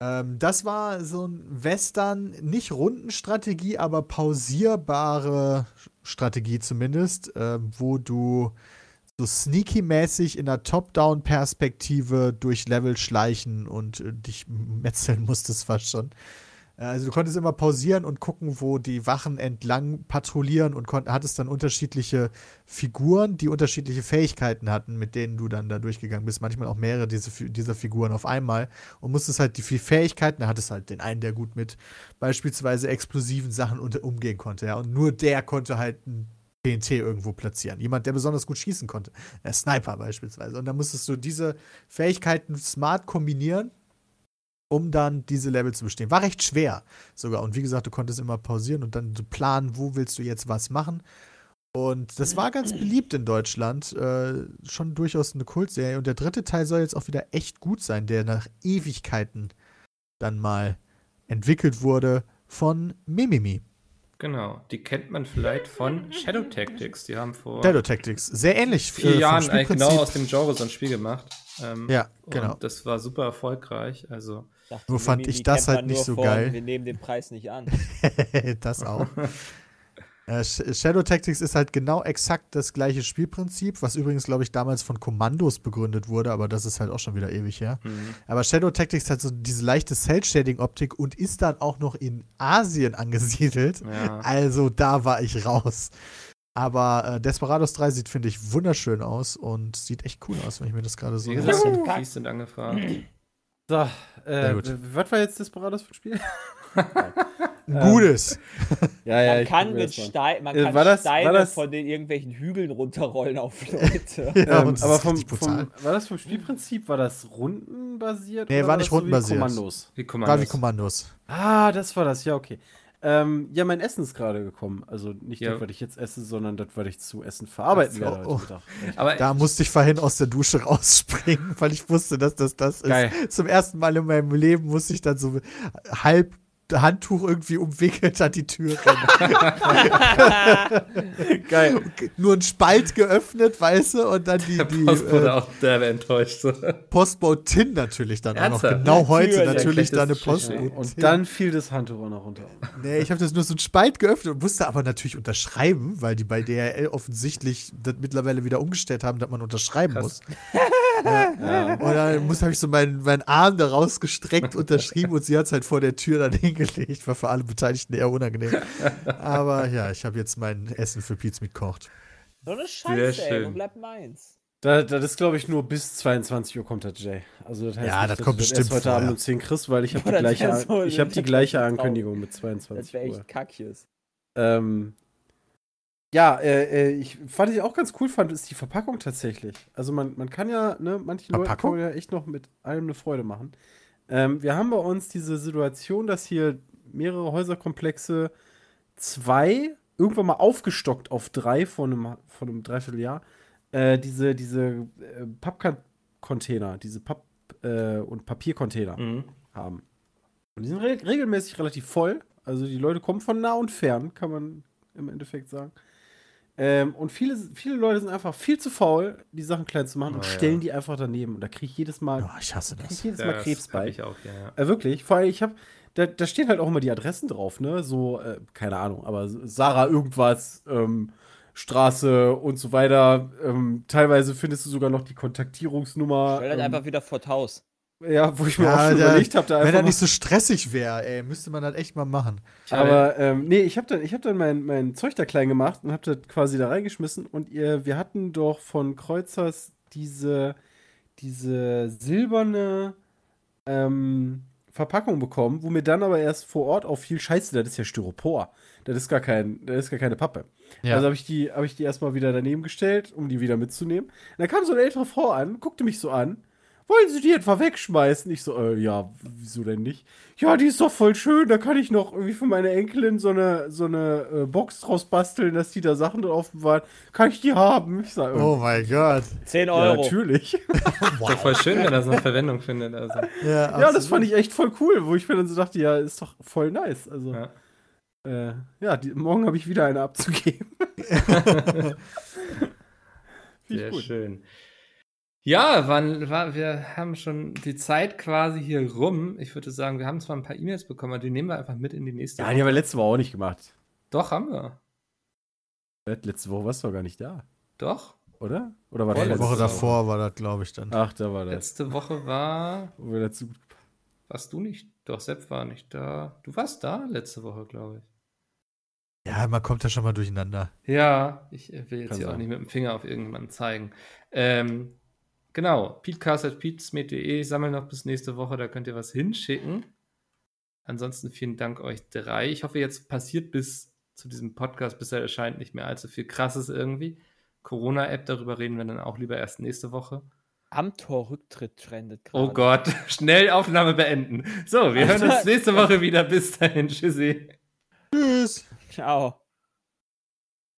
Ähm, das war so ein Western, nicht Rundenstrategie, aber pausierbare Strategie zumindest, ähm, wo du so sneaky-mäßig in einer Top-Down-Perspektive durch Level schleichen und äh, dich metzeln musstest fast schon. Äh, Also du konntest immer pausieren und gucken, wo die Wachen entlang patrouillieren und hattest dann unterschiedliche Figuren, die unterschiedliche Fähigkeiten hatten, mit denen du dann da durchgegangen bist. Manchmal auch mehrere diese, dieser Figuren auf einmal und musstest halt die vier Fähigkeiten, da hattest halt den einen, der gut mit beispielsweise explosiven Sachen unter, umgehen konnte. Ja, und nur der konnte halt ein TNT irgendwo platzieren. Jemand, der besonders gut schießen konnte. Der Sniper beispielsweise. Und dann musstest du diese Fähigkeiten smart kombinieren um dann diese Level zu bestehen. War recht schwer sogar. Und wie gesagt, du konntest immer pausieren und dann so planen, wo willst du jetzt was machen. Und das war ganz beliebt in Deutschland. Äh, schon durchaus eine Kultserie. Und der dritte Teil soll jetzt auch wieder echt gut sein, der nach Ewigkeiten dann mal entwickelt wurde von Mimimi. Genau. Die kennt man vielleicht von Shadow Tactics. Die haben vor Shadow Tactics. Sehr ähnlich. vier äh, Jahren eigentlich genau aus dem Genre so ein Spiel gemacht. Ähm, Ja, genau. Und das war super erfolgreich. Also, Dachte, Nur fand ich das halt nicht so von, geil. Wir nehmen den Preis nicht an. das auch. Äh, Sh- Shadow Tactics ist halt genau exakt das gleiche Spielprinzip, was übrigens, glaube ich, damals von Kommandos begründet wurde, aber das ist halt auch schon wieder ewig her. hm. Aber Shadow Tactics hat so diese leichte Cell-Shading-Optik und ist dann auch noch in Asien angesiedelt. ja. Also da war ich raus. Aber äh, Desperados 3 sieht, finde ich, wunderschön aus und sieht echt cool aus, wenn ich mir das gerade so Wie gesagt. Cookies sind angefragt. So, äh, was war jetzt Desperados für ein Spiel? Ein gutes. Ja, Man ich kann, mit. Stein, man Äh, kann war das- Steine war das- von den irgendwelchen Hügeln runterrollen auf Leute. Ja, Ähm, aber vom, vom, war das vom Spielprinzip, war das rundenbasiert? Nee, oder war nicht so wie rundenbasiert. Kommandos? Wie War wie Kommandos. Kommandos. Ah, das war das, ja, okay. Ähm, ja, mein Essen ist gerade gekommen. Also nicht Ja. das, was ich jetzt esse, sondern das, was ich zu essen verarbeiten so, werde oh. Aber Da musste ich vorhin aus der Dusche rausspringen, weil ich wusste, dass das das ist. Geil. Zum ersten Mal in meinem Leben musste ich dann so halb Handtuch irgendwie umwickelt an die Tür. Geil. Nur ein Spalt geöffnet, weißt du, und dann die, der die Post wurde äh, auch derbe enttäuscht. So. Postbote Tin natürlich dann auch noch. Ernsthaft? Genau heute Natürlich. natürlich da eine Postbote Und dann fiel das Handtuch auch noch runter. Nee, ich habe das nur so ein Spalt geöffnet und musste aber natürlich unterschreiben, weil die bei DRL offensichtlich das mittlerweile wieder umgestellt haben, dass man unterschreiben Krass. muss. ja. Und dann muss habe ich so meinen, meinen Arm da rausgestreckt, unterschrieben und sie hat es halt vor der Tür dann hingelegt. War für alle Beteiligten eher unangenehm. Aber ja, ich habe jetzt mein Essen für Pizza mitkocht. so eine Scheiße, ey. schön. Wo bleibt meins? Da, das ist, glaube ich, nur bis 22 Uhr kommt der Jay. Also das heißt, Ja, nicht, das kommt das bestimmt erst heute vorher. Abend um 10 kriegst, weil ich habe die, das gleiche, so- ich hab die das gleiche Ankündigung mit Das 22 wäre Uhr. echt kackjes. Ähm, ja, äh, äh, ich fand ich auch ganz cool fand, ist die Verpackung tatsächlich. Also man, man kann ja, ne, kann Verpackung? man ja echt noch mit allem eine Freude machen. Ähm, wir haben bei uns diese Situation, dass hier mehrere Häuserkomplexe zwei irgendwann mal aufgestockt auf drei von einem, von einem Dreivierteljahr äh, diese, diese äh, Pappcontainer, diese Papp- äh, und Papiercontainer Mhm. haben. Und die sind re regelmäßig relativ voll. Also die Leute kommen von nah und fern, kann man im Endeffekt sagen. Ähm, und viele, viele Leute sind einfach viel zu faul, die Sachen klein zu machen und Oh, ja. stellen die einfach daneben. Und da kriege ich jedes Mal, Oh, ich hasse das. ich jedes Ja, Mal das Krebs bei. Ich auch, ja, ja. Äh, wirklich. Vor allem, ich habe, da, da stehen halt auch immer die Adressen drauf, ne? So, äh, keine Ahnung, aber Sarah irgendwas, ähm, Straße und so weiter. Ähm, teilweise findest du sogar noch die Kontaktierungsnummer. Stell das ähm, einfach wieder vor Haus. Ja, wo ich mir auch Ja, schon da- überlegt habe, da Wenn er nicht so stressig wäre, ey, müsste man das echt mal machen. Aber ähm, nee, ich habe dann, ich hab dann mein, mein Zeug da klein gemacht und habe das quasi da reingeschmissen. Und ihr, wir hatten doch von Kreuzers diese, diese silberne ähm, Verpackung bekommen, wo mir dann aber erst vor Ort auffiel, scheiße, das ist ja Styropor. Das ist gar, kein, das ist gar keine Pappe. Ja. Also habe ich, die- hab ich die erstmal wieder daneben gestellt, um die wieder mitzunehmen. Und dann kam so eine ältere Frau an, guckte mich so an. Wollen Sie die etwa wegschmeißen? Ich so, äh, ja, wieso denn nicht? Ja, die ist doch voll schön, da kann ich noch irgendwie für meine Enkelin so eine, so eine äh, Box draus basteln, dass die da Sachen drauf bewahrt. Kann ich die haben? Ich sag, äh, Oh mein Gott. 10 ja, Euro. natürlich. Ist doch voll schön, wenn er so eine Verwendung findet. Also. Ja, ja, das fand ich echt voll cool, wo ich mir dann so dachte, ja, ist doch voll nice. Also, Ja. äh, ja, die, morgen habe ich wieder eine abzugeben. Sehr gut. schön. Ja, wann, war, wir haben schon die Zeit quasi hier rum. Ich würde sagen, wir haben zwar ein paar E-Mails bekommen, aber die nehmen wir einfach mit in die nächste Ja, die haben wir letzte Woche auch nicht gemacht. Doch, haben wir. Letzte Woche warst du doch gar nicht da, Doch. oder? Oder war Die Vorletzte Woche Woche. davor war das, glaube ich, dann. Ach, da war das. Letzte Woche war. Wo wir dazu Warst du nicht? Doch, Sepp war nicht da. Du warst da letzte Woche, glaube ich. Ja, man kommt ja schon mal durcheinander. Ja, ich äh, will jetzt Kann hier auch sein. nicht mit dem Finger auf irgendjemanden zeigen. Ähm, genau, peatcast.peatsmate.de, sammeln noch bis nächste Woche, da könnt ihr was hinschicken. Ansonsten vielen Dank euch drei. Ich hoffe, jetzt passiert bis zu diesem Podcast, bis er erscheint, nicht mehr allzu viel Krasses irgendwie. Corona-App, darüber reden wir dann auch lieber erst nächste Woche. Am Torrücktritt trendet gerade. Oh Gott, schnell Aufnahme beenden. So, wir hören uns nächste Woche wieder. Bis dahin, tschüssi. Tschüss. Ciao.